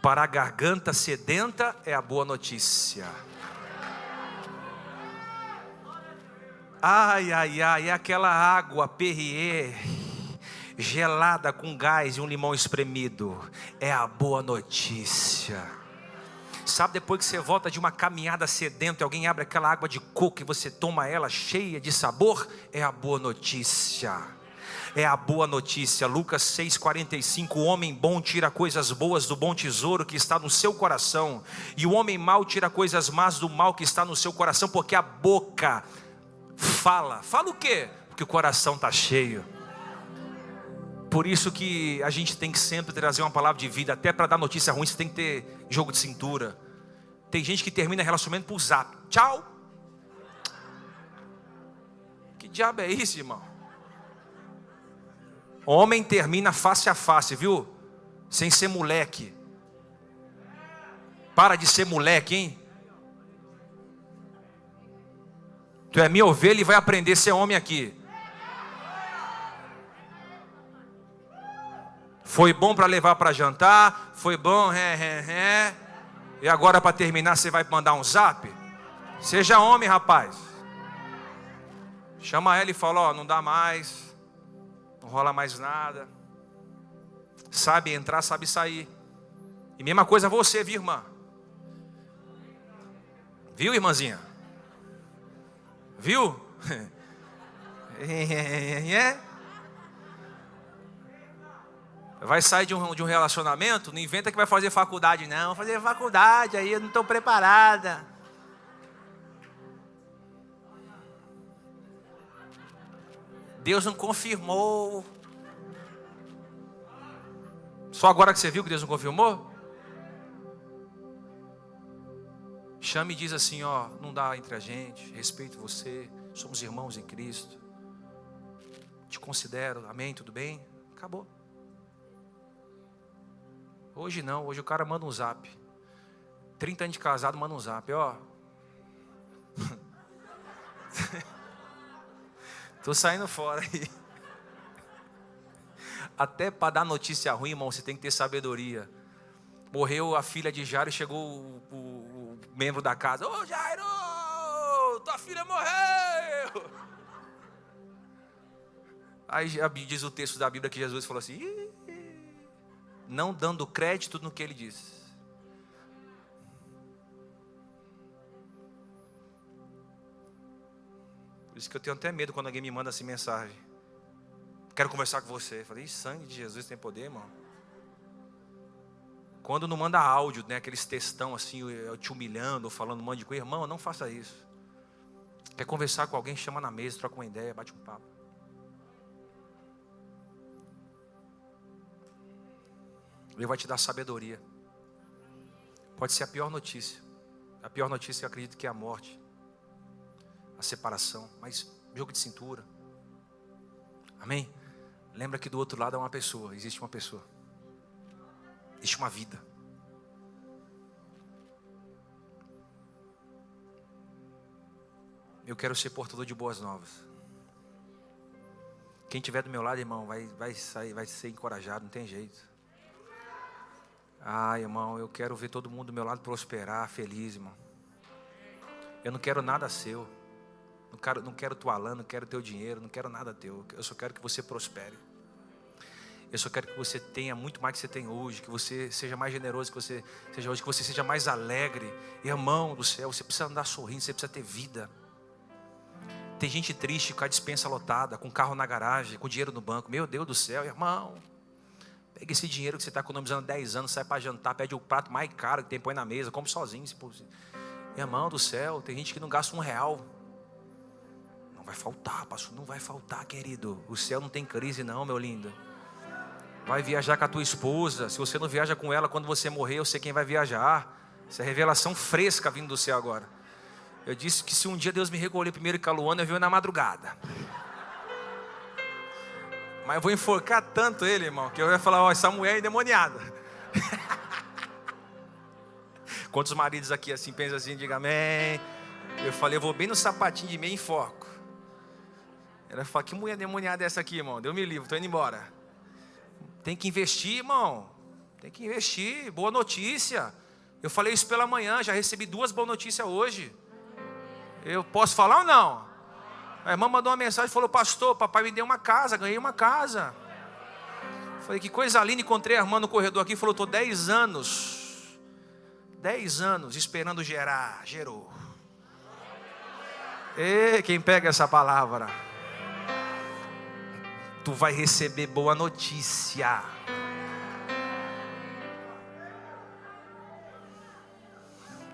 para a garganta sedenta é a boa notícia. Ai, ai, ai, é aquela água Perrier gelada com gás e um limão espremido. É a boa notícia. Sabe depois que você volta de uma caminhada sedento e alguém abre aquela água de coco e você toma ela cheia de sabor? É a boa notícia. É a boa notícia. Lucas 6:45, o homem bom tira coisas boas do bom tesouro que está no seu coração, e o homem mau tira coisas más do mal que está no seu coração, porque a boca fala. Fala o quê? Porque o coração está cheio. Por isso que a gente tem que sempre trazer uma palavra de vida, até para dar notícia ruim, você tem que ter jogo de cintura. Tem gente que termina relacionamento por zap. Tchau. Que diabo é isso, irmão? Homem termina face a face, viu? Sem ser moleque. Para de ser moleque, hein? Tu é minha ovelha e vai aprender a ser homem aqui. Foi bom para levar para jantar, foi bom, é, é, é. E agora para terminar você vai mandar um zap? Seja homem, rapaz. Chama ela e fala: Ó, não dá mais, não rola mais nada. Sabe entrar, sabe sair. E mesma coisa você, viu, irmã? Viu, irmãzinha? Viu? é. Vai sair de um, de um relacionamento, não inventa que vai fazer faculdade, não. Vou fazer faculdade, aí eu não estou preparada. Deus não confirmou. Só agora que você viu que Deus não confirmou? Chame e diz assim: ó, não dá entre a gente, respeito você, somos irmãos em Cristo. Te considero, amém, tudo bem? Acabou. Hoje não, hoje o cara manda um zap. 30 anos de casado, manda um zap, ó. Tô saindo fora aí. Até para dar notícia ruim, irmão, você tem que ter sabedoria. Morreu a filha de Jairo e chegou o, o, o membro da casa. Ô Jairo, tua filha morreu. Aí diz o texto da Bíblia que Jesus falou assim: não dando crédito no que ele disse. Por isso que eu tenho até medo quando alguém me manda assim mensagem. Quero conversar com você. Eu falei, sangue de Jesus tem poder, irmão. Quando não manda áudio, né, aqueles textão assim, te humilhando, ou falando um monte de coisa, irmão, não faça isso. Quer conversar com alguém, chama na mesa, troca uma ideia, bate um papo. Ele vai te dar sabedoria. Pode ser a pior notícia. A pior notícia eu acredito que é a morte, a separação, mas jogo de cintura. Amém? Lembra que do outro lado é uma pessoa, existe uma pessoa. Existe uma vida. Eu quero ser portador de boas novas. Quem tiver do meu lado, irmão, vai, vai sair, vai ser encorajado, não tem jeito. Ah, irmão, eu quero ver todo mundo do meu lado prosperar, feliz, irmão. Eu não quero nada seu. Não quero, não quero tua lã, não quero teu dinheiro, não quero nada teu. Eu só quero que você prospere. Eu só quero que você tenha muito mais que você tem hoje, que você seja mais generoso que você seja hoje, que você seja mais alegre. Irmão do céu, você precisa andar sorrindo, você precisa ter vida. Tem gente triste com a dispensa lotada, com carro na garagem, com dinheiro no banco. Meu Deus do céu, irmão. Pega esse dinheiro que você está economizando 10 anos, sai para jantar, pede o prato mais caro que tem, põe na mesa, come sozinho. Se possível. Irmão do céu, tem gente que não gasta um real. Não vai faltar, pastor, não vai faltar, querido. O céu não tem crise, não, meu lindo. Vai viajar com a tua esposa. Se você não viaja com ela quando você morrer, eu sei quem vai viajar. Essa é revelação fresca vindo do céu agora. Eu disse que se um dia Deus me recolher primeiro com a Luana, eu venho na madrugada. Mas vou enforcar tanto ele, irmão, que eu ia falar, ó, essa mulher é endemoniada. Quantos maridos aqui assim pensam assim, diga amém. Eu falei, eu vou bem no sapatinho de meio enfoco. Ela falou, que mulher endemoniada é essa aqui, irmão? Deu me livro, estou indo embora. Tem que investir, irmão. Tem que investir. Boa notícia. Eu falei isso pela manhã, já recebi duas boas notícias hoje. Eu posso falar ou não? A irmã mandou uma mensagem e falou: Pastor, papai me deu uma casa, ganhei uma casa. Falei: Que coisa linda. Encontrei a irmã no corredor aqui. Falou: Estou 10 anos. 10 anos esperando gerar, gerou. E quem pega essa palavra? Tu vai receber boa notícia.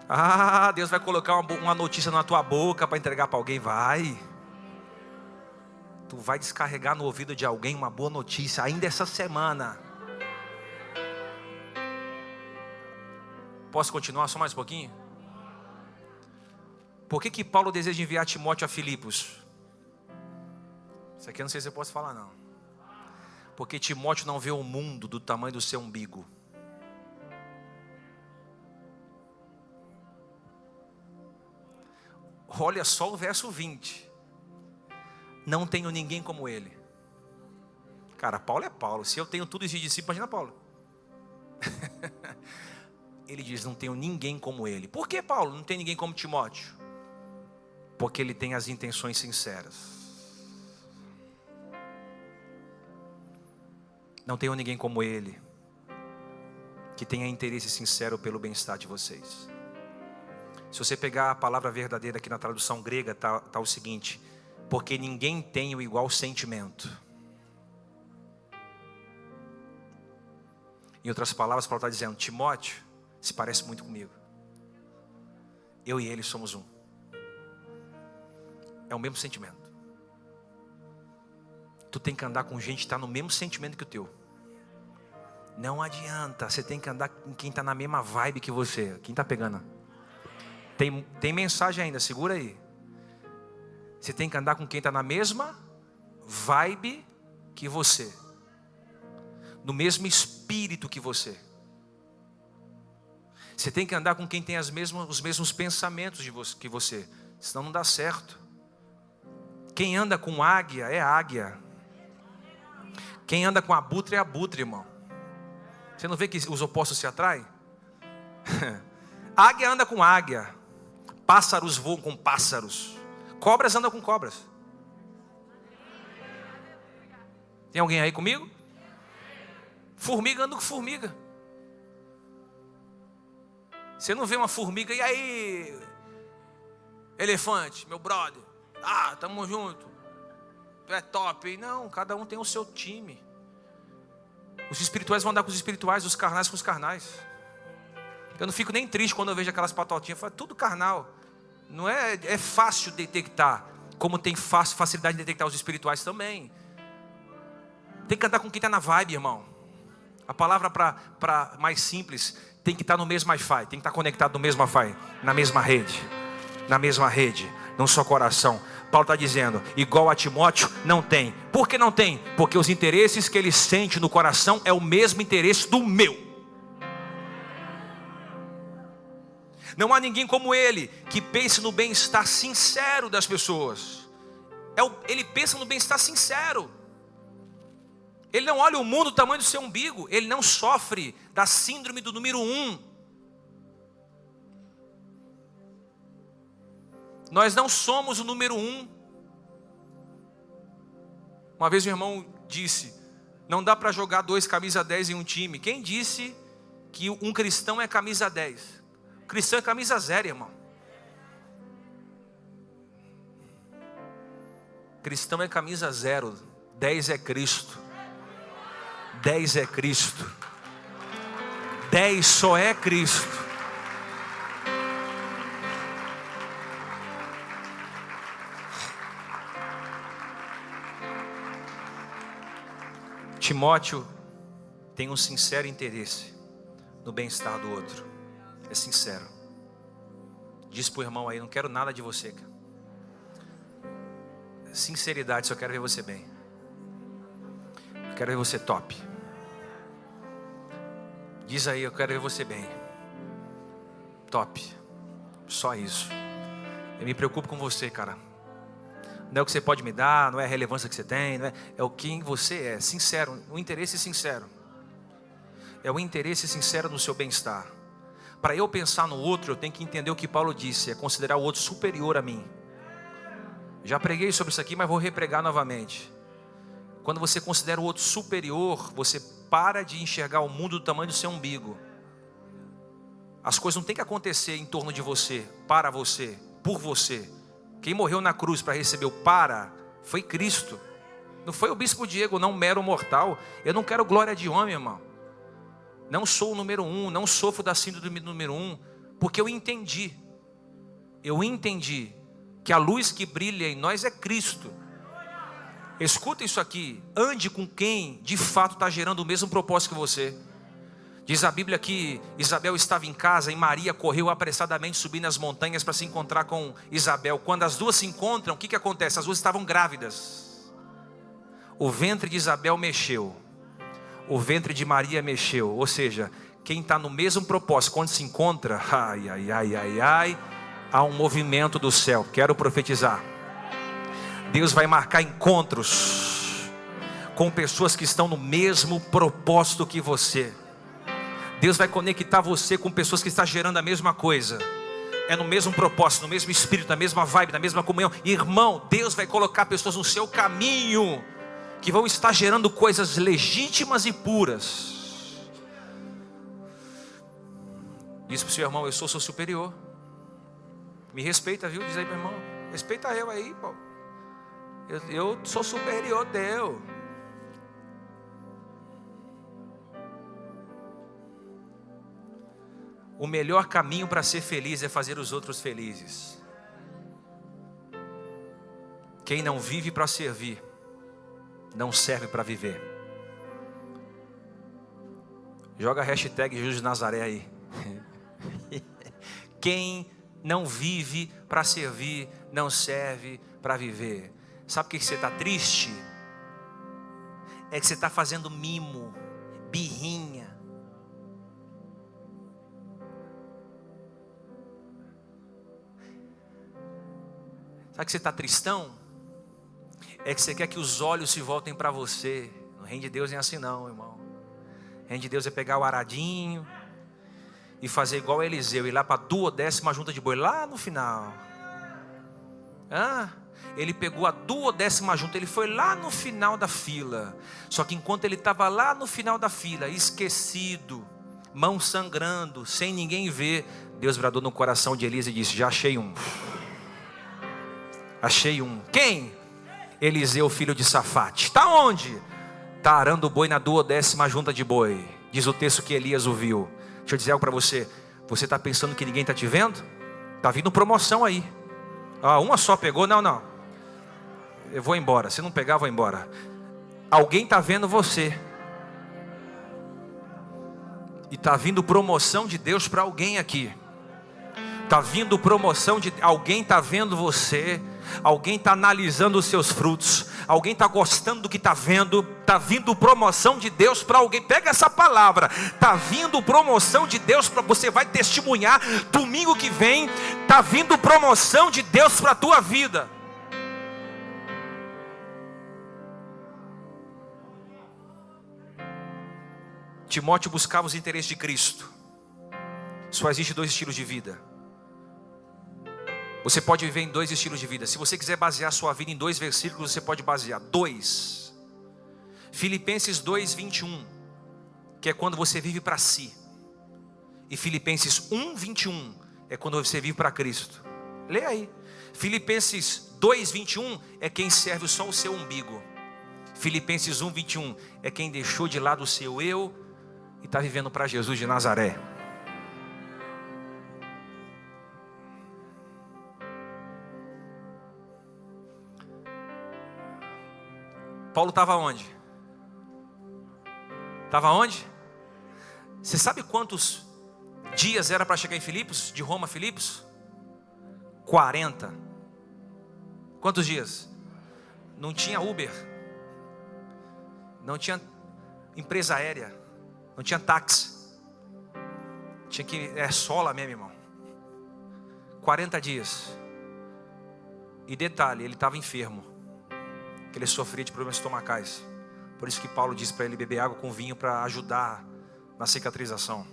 Ah, Deus vai colocar uma, uma notícia na tua boca para entregar para alguém, vai. Tu vai descarregar no ouvido de alguém uma boa notícia ainda essa semana. Posso continuar só mais um pouquinho? Por que, que Paulo deseja enviar Timóteo a Filipos? Isso aqui eu não sei se eu posso falar, não. Porque Timóteo não vê o mundo do tamanho do seu umbigo. Olha só o verso 20. Não tenho ninguém como ele. Cara, Paulo é Paulo. Se eu tenho tudo isso de discípulo, imagina Paulo. ele diz: Não tenho ninguém como ele. Por que Paulo não tem ninguém como Timóteo? Porque ele tem as intenções sinceras. Não tenho ninguém como ele que tenha interesse sincero pelo bem-estar de vocês. Se você pegar a palavra verdadeira aqui na tradução grega, está tá o seguinte: porque ninguém tem o igual sentimento. Em outras palavras, Paulo está dizendo: Timóteo se parece muito comigo. Eu e ele somos um. É o mesmo sentimento. Tu tem que andar com gente que está no mesmo sentimento que o teu. Não adianta, você tem que andar com quem está na mesma vibe que você. Quem está pegando? Tem, tem mensagem ainda, segura aí. Você tem que andar com quem está na mesma vibe que você, no mesmo espírito que você. Você tem que andar com quem tem as mesmas, os mesmos pensamentos você, que você, senão não dá certo. Quem anda com águia é águia. Quem anda com abutre é abutre, irmão. Você não vê que os opostos se atraem? águia anda com águia. Pássaros voam com pássaros. Cobras andam com cobras. Tem alguém aí comigo? Formiga anda com formiga. Você não vê uma formiga, e aí, elefante, meu brother, ah, tamo junto, tu é top. Não, cada um tem o seu time. Os espirituais vão andar com os espirituais, os carnais com os carnais. Eu não fico nem triste quando eu vejo aquelas patotinhas, falo, tudo carnal. Não é, é fácil detectar, como tem facilidade de detectar os espirituais também. Tem que andar com quem está na vibe, irmão. A palavra para mais simples tem que estar no mesmo Wi-Fi, tem que estar conectado no mesmo Wi-Fi, na mesma rede, na mesma rede, num só coração. Paulo está dizendo, igual a Timóteo, não tem. Por que não tem? Porque os interesses que ele sente no coração é o mesmo interesse do meu. Não há ninguém como ele que pense no bem-estar sincero das pessoas. É ele pensa no bem-estar sincero. Ele não olha o mundo do tamanho do seu umbigo. Ele não sofre da síndrome do número um. Nós não somos o número um. Uma vez um irmão disse: Não dá para jogar dois camisa 10 em um time. Quem disse que um cristão é camisa 10? Cristão é camisa zero, irmão. Cristão é camisa zero. 10 é Cristo. 10 é Cristo. 10 só é Cristo. Timóteo tem um sincero interesse no bem-estar do outro. É sincero. Diz para o irmão aí: não quero nada de você, cara. Sinceridade, só quero ver você bem. Eu quero ver você top. Diz aí, eu quero ver você bem. Top. Só isso. Eu me preocupo com você, cara. Não é o que você pode me dar, não é a relevância que você tem, não é, é o que você é, sincero, o interesse sincero. É o interesse sincero no seu bem-estar. Para eu pensar no outro, eu tenho que entender o que Paulo disse, é considerar o outro superior a mim. Já preguei sobre isso aqui, mas vou repregar novamente. Quando você considera o outro superior, você para de enxergar o mundo do tamanho do seu umbigo. As coisas não têm que acontecer em torno de você, para você, por você. Quem morreu na cruz para receber o para foi Cristo. Não foi o bispo Diego, não mero mortal. Eu não quero glória de homem, irmão. Não sou o número um, não sofro da síndrome do número um, porque eu entendi. Eu entendi que a luz que brilha em nós é Cristo. Escuta isso aqui. Ande com quem de fato está gerando o mesmo propósito que você. Diz a Bíblia que Isabel estava em casa e Maria correu apressadamente subindo as montanhas para se encontrar com Isabel. Quando as duas se encontram, o que, que acontece? As duas estavam grávidas. O ventre de Isabel mexeu, o ventre de Maria mexeu. Ou seja, quem está no mesmo propósito, quando se encontra, ai, ai, ai, ai, ai, há um movimento do céu. Quero profetizar. Deus vai marcar encontros com pessoas que estão no mesmo propósito que você. Deus vai conectar você com pessoas que estão gerando a mesma coisa. É no mesmo propósito, no mesmo espírito, na mesma vibe, na mesma comunhão. Irmão, Deus vai colocar pessoas no seu caminho que vão estar gerando coisas legítimas e puras. Diz para o seu irmão: Eu sou seu superior. Me respeita, viu? Diz aí o irmão: Respeita eu aí, pô. Eu, eu sou superior teu. O melhor caminho para ser feliz é fazer os outros felizes. Quem não vive para servir, não serve para viver. Joga a hashtag Jesus de Nazaré aí. Quem não vive para servir, não serve para viver. Sabe por que você está triste? É que você está fazendo mimo, birrinha, Sabe que você está tristão? É que você quer que os olhos se voltem para você. No reino de Deus é assim não, irmão. O reino de Deus é pegar o aradinho e fazer igual Eliseu, ir lá para a duodécima junta de boi, lá no final. Ah, ele pegou a duodécima junta, ele foi lá no final da fila. Só que enquanto ele estava lá no final da fila, esquecido, mão sangrando, sem ninguém ver, Deus bradou no coração de Elias e disse: Já achei um. Achei um. Quem? Eliseu, filho de Safate. Está onde? Está arando o boi na duodécima junta de boi. Diz o texto que Elias ouviu. Deixa eu dizer algo para você. Você está pensando que ninguém está te vendo? Está vindo promoção aí. Ah, uma só pegou? Não, não. Eu vou embora. Se não pegar, vou embora. Alguém está vendo você. E está vindo promoção de Deus para alguém aqui. Está vindo promoção de alguém está vendo você alguém está analisando os seus frutos, alguém está gostando do que está vendo, está vindo promoção de Deus para alguém. Pega essa palavra, está vindo promoção de Deus para você vai testemunhar domingo que vem, está vindo promoção de Deus para a tua vida. Timóteo buscava os interesses de Cristo. Só existe dois estilos de vida você pode viver em dois estilos de vida. Se você quiser basear sua vida em dois versículos, você pode basear dois. Filipenses 2, 21, que é quando você vive para si. E Filipenses 1, 21 é quando você vive para Cristo. Lê aí. Filipenses 2, 21 é quem serve só o seu umbigo. Filipenses 1, 21 é quem deixou de lado o seu eu e está vivendo para Jesus de Nazaré. Paulo estava onde? Estava onde? Você sabe quantos dias era para chegar em Filipos, de Roma a Filipos? 40. Quantos dias? Não tinha Uber, não tinha empresa aérea, não tinha táxi, tinha que é sola mesmo, irmão. 40 dias. E detalhe, ele estava enfermo que ele sofria de problemas estomacais. Por isso que Paulo disse para ele beber água com vinho para ajudar na cicatrização.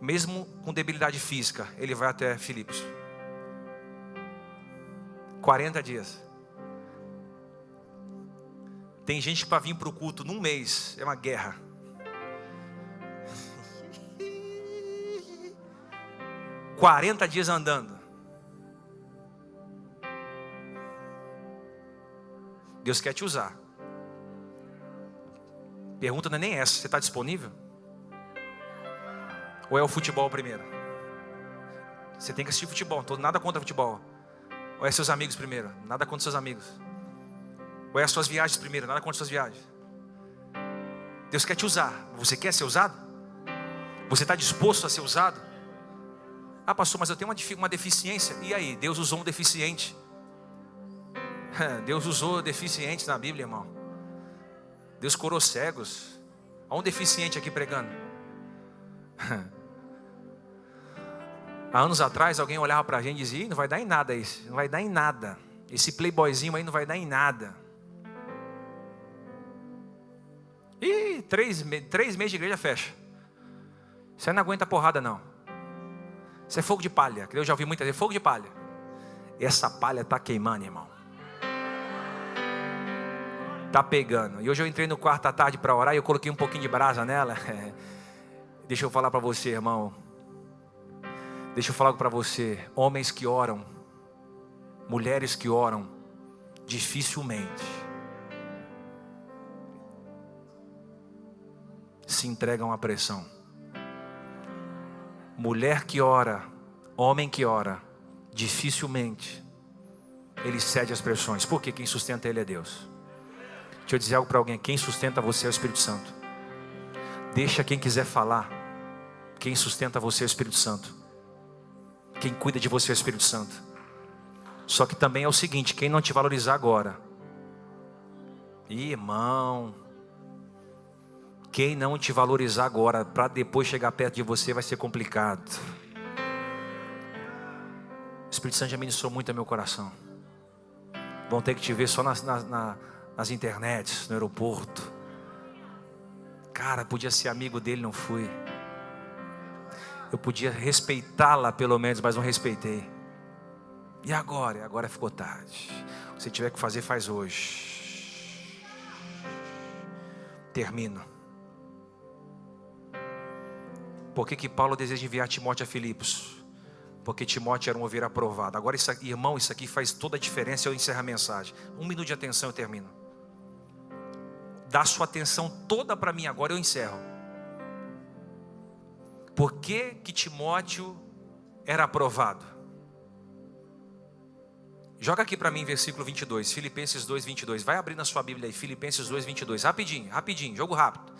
Mesmo com debilidade física, ele vai até Filipos. 40 dias. Tem gente para vir para o culto num mês é uma guerra. 40 dias andando. Deus quer te usar. Pergunta não é nem essa: você está disponível? Ou é o futebol primeiro? Você tem que assistir futebol, estou nada contra futebol. Ou é seus amigos primeiro? Nada contra seus amigos. Ou é as suas viagens primeiro? Nada contra suas viagens. Deus quer te usar. Você quer ser usado? Você está disposto a ser usado? Ah, pastor, mas eu tenho uma deficiência. E aí? Deus usou um deficiente. Deus usou deficientes na Bíblia, irmão. Deus curou cegos. Há um deficiente aqui pregando. Há anos atrás, alguém olhava para a gente e dizia: não vai dar em nada isso, não vai dar em nada. Esse playboyzinho aí não vai dar em nada. E três, três meses de igreja fecha. Você não aguenta porrada, não. Isso é fogo de palha. Eu já ouvi muitas vezes: fogo de palha. Essa palha está queimando, irmão. Está pegando. E hoje eu entrei no quarto à tarde para orar e eu coloquei um pouquinho de brasa nela. Deixa eu falar para você, irmão. Deixa eu falar para você, homens que oram, mulheres que oram, dificilmente se entregam à pressão. Mulher que ora, homem que ora, dificilmente ele cede às pressões, porque quem sustenta ele é Deus. Deixa eu dizer algo para alguém: quem sustenta você é o Espírito Santo. Deixa quem quiser falar, quem sustenta você é o Espírito Santo. Quem cuida de você é o Espírito Santo. Só que também é o seguinte: quem não te valorizar agora, irmão, quem não te valorizar agora, para depois chegar perto de você, vai ser complicado. O Espírito Santo já ministrou muito ao meu coração. Vão ter que te ver só nas, nas, nas internets, no aeroporto. Cara, podia ser amigo dele, não fui. Eu podia respeitá-la pelo menos, mas não respeitei. E agora? Agora ficou tarde. Se tiver que fazer, faz hoje. Termino. Por que, que Paulo deseja enviar Timóteo a Filipos? Porque Timóteo era um ouvir aprovado. Agora, isso aqui, irmão, isso aqui faz toda a diferença. Eu encerro a mensagem. Um minuto de atenção, eu termino. Dá sua atenção toda para mim agora, eu encerro. Por que, que Timóteo era aprovado? Joga aqui para mim versículo 22, Filipenses 2, 22. Vai abrir na sua Bíblia aí, Filipenses 2, 22. Rapidinho, rapidinho, jogo rápido.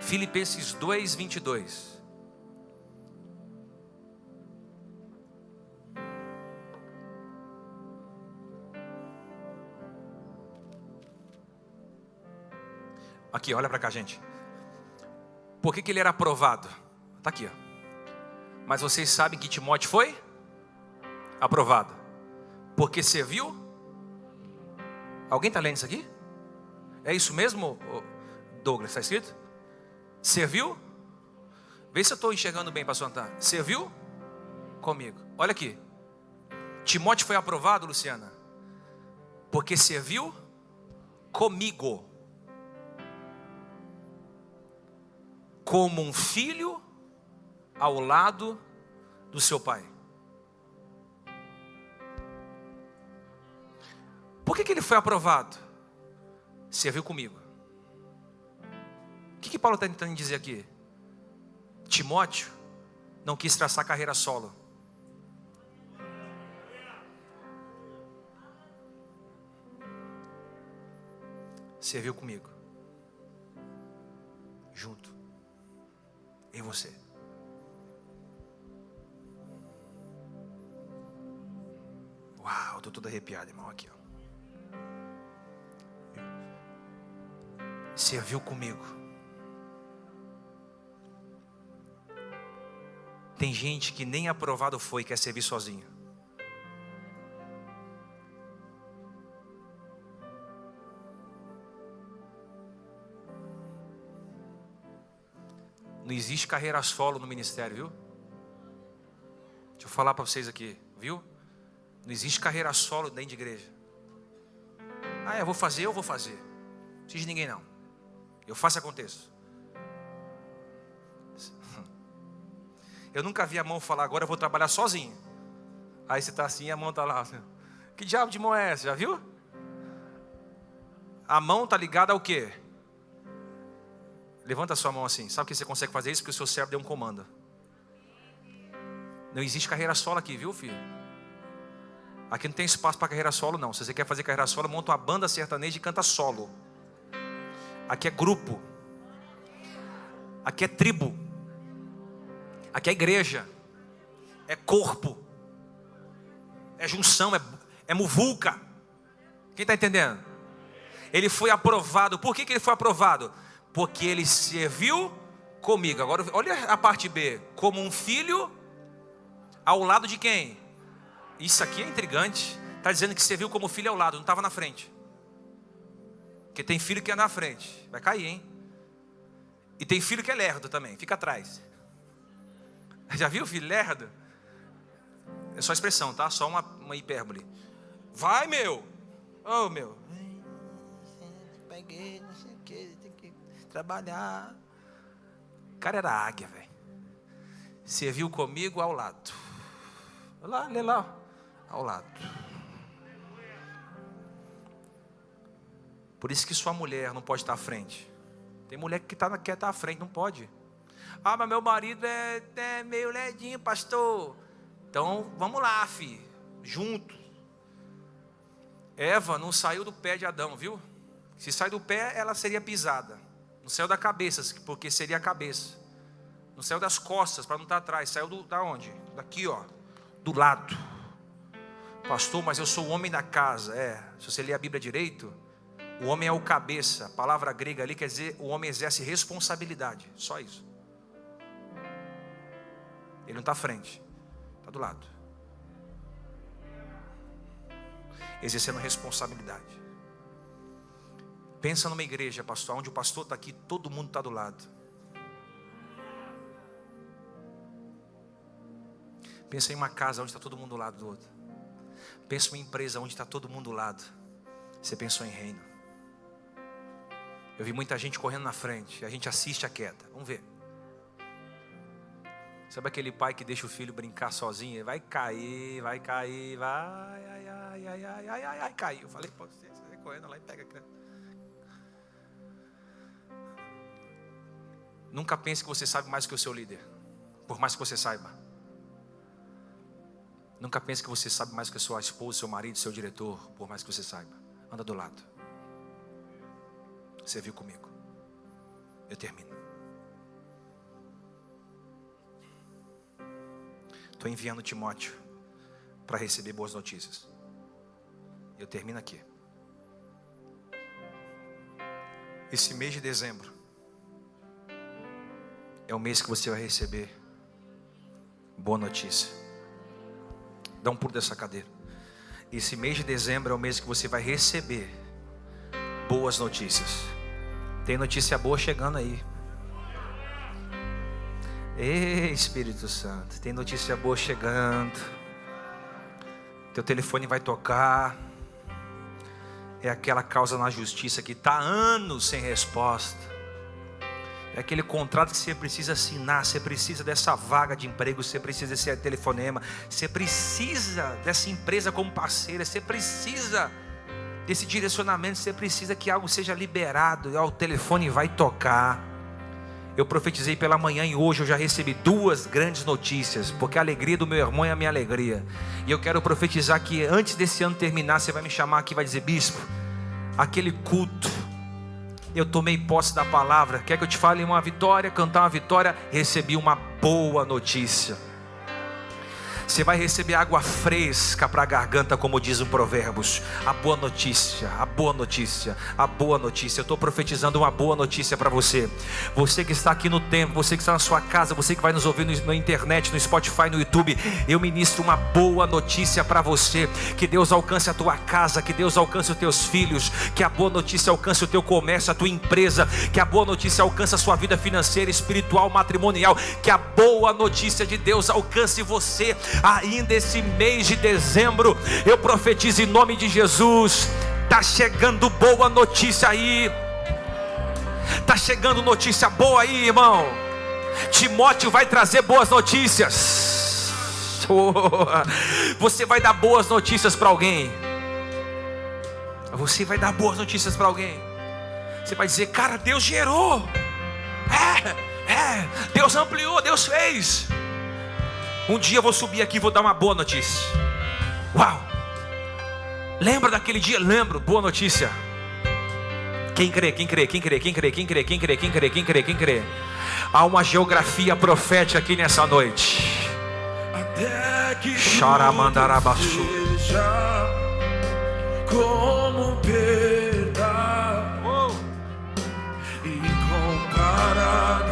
Filipenses 2, 22. Aqui, olha para cá, gente. Por que, que ele era aprovado? Está aqui, ó. Mas vocês sabem que Timóteo foi aprovado. Porque serviu. Alguém está lendo isso aqui? É isso mesmo, Douglas? Está escrito? Serviu? Vê se eu estou enxergando bem, pastor Antônio. Serviu comigo. Olha aqui. Timóteo foi aprovado, Luciana, porque serviu comigo. Como um filho ao lado do seu pai. Por que, que ele foi aprovado? Serviu comigo. O que, que Paulo está tentando dizer aqui? Timóteo não quis traçar carreira solo. Serviu comigo. Junto. Em você. Uau, estou todo arrepiado, irmão. Aqui, ó. Serviu comigo. Tem gente que nem aprovado foi, quer servir sozinho. Não existe carreira solo no ministério, viu? Deixa eu falar para vocês aqui, viu? Não existe carreira solo dentro de igreja. Ah, eu vou fazer, eu vou fazer. Não precisa de ninguém não. Eu faço aconteça. Eu nunca vi a mão falar, agora eu vou trabalhar sozinho. Aí você está assim e a mão está lá. Assim. Que diabo de mão é essa? Já viu? A mão está ligada ao quê? Levanta a sua mão assim. Sabe que você consegue fazer isso? Porque o seu cérebro deu um comando. Não existe carreira solo aqui, viu, filho? Aqui não tem espaço para carreira solo, não. Se você quer fazer carreira solo, monta uma banda sertaneja e canta solo. Aqui é grupo. Aqui é tribo. Aqui é igreja. É corpo. É junção. É, é muvuca. Quem está entendendo? Ele foi aprovado. Por que, que ele foi aprovado? Porque ele serviu comigo. Agora, olha a parte B. Como um filho ao lado de quem? Isso aqui é intrigante. Está dizendo que serviu como filho ao lado, não estava na frente. Porque tem filho que é na frente. Vai cair, hein? E tem filho que é lerdo também, fica atrás. Já viu filho lerdo? É só expressão, tá? Só uma, uma hipérbole. Vai, meu! Oh, meu! Peguei, não sei o que trabalhar. O cara era águia, velho. Serviu comigo ao lado. Lá, lê lá, ao lado. Por isso que sua mulher não pode estar à frente. Tem mulher que tá, quer estar à frente, não pode. Ah, mas meu marido é, é meio ledinho, pastor. Então, vamos lá, filho. Junto. Eva não saiu do pé de Adão, viu? Se sai do pé, ela seria pisada. Não saiu da cabeça, porque seria a cabeça. Não saiu das costas, para não estar atrás. Saiu do, da onde? Daqui, ó. Do lado. Pastor, mas eu sou o homem da casa. É, se você ler a Bíblia direito, o homem é o cabeça. A palavra grega ali quer dizer o homem exerce responsabilidade. Só isso. Ele não está à frente, está do lado. Exercendo responsabilidade. Pensa numa igreja, pastor, onde o pastor está aqui, todo mundo está do lado. Pensa em uma casa onde está todo mundo do lado do outro. Pensa em uma empresa onde está todo mundo do lado. Você pensou em reino. Eu vi muita gente correndo na frente. A gente assiste a queda. Vamos ver. Sabe aquele pai que deixa o filho brincar sozinho? Ele vai cair, vai cair, vai, ai, ai, ai, ai, ai, ai, ai, caiu. Falei, pô, você vai correndo lá e pega a Nunca pense que você sabe mais que o seu líder, por mais que você saiba. Nunca pense que você sabe mais que a sua esposa, seu marido, seu diretor, por mais que você saiba. Anda do lado. Você viu comigo. Eu termino. Estou enviando Timóteo para receber boas notícias. Eu termino aqui. Esse mês de dezembro é o mês que você vai receber boa notícia. Dá um pulo dessa cadeira. Esse mês de dezembro é o mês que você vai receber boas notícias. Tem notícia boa chegando aí. Ei, Espírito Santo, tem notícia boa chegando. Teu telefone vai tocar. É aquela causa na justiça que está anos sem resposta. É aquele contrato que você precisa assinar, você precisa dessa vaga de emprego, você precisa desse telefonema, você precisa dessa empresa como parceira, você precisa desse direcionamento, você precisa que algo seja liberado, o telefone vai tocar. Eu profetizei pela manhã e hoje eu já recebi duas grandes notícias, porque a alegria do meu irmão é a minha alegria. E eu quero profetizar que antes desse ano terminar, você vai me chamar aqui e vai dizer: Bispo, aquele culto, eu tomei posse da palavra. Quer que eu te fale uma vitória, cantar uma vitória? Recebi uma boa notícia. Você vai receber água fresca para a garganta, como diz o Provérbios. A boa notícia, a boa notícia, a boa notícia. Eu estou profetizando uma boa notícia para você. Você que está aqui no templo, você que está na sua casa, você que vai nos ouvir na internet, no Spotify, no YouTube. Eu ministro uma boa notícia para você. Que Deus alcance a tua casa, que Deus alcance os teus filhos, que a boa notícia alcance o teu comércio, a tua empresa, que a boa notícia alcance a sua vida financeira, espiritual, matrimonial. Que a boa notícia de Deus alcance você ainda esse mês de dezembro, eu profetizo em nome de Jesus. Está chegando boa notícia aí. Está chegando notícia boa aí, irmão. Timóteo vai trazer boas notícias. Você vai dar boas notícias para alguém. Você vai dar boas notícias para alguém. Você vai dizer, cara, Deus gerou. É, é, Deus ampliou, Deus fez. Um dia eu vou subir aqui e vou dar uma boa notícia. Uau! Lembra daquele dia? Lembro, boa notícia. Quem crê, quem crê, quem crê, quem crê, quem crê, quem crê, quem crê, quem crê, quem crê. Há uma geografia profética aqui nessa noite. Charamandarabaçu. Como perda oh. incomparável.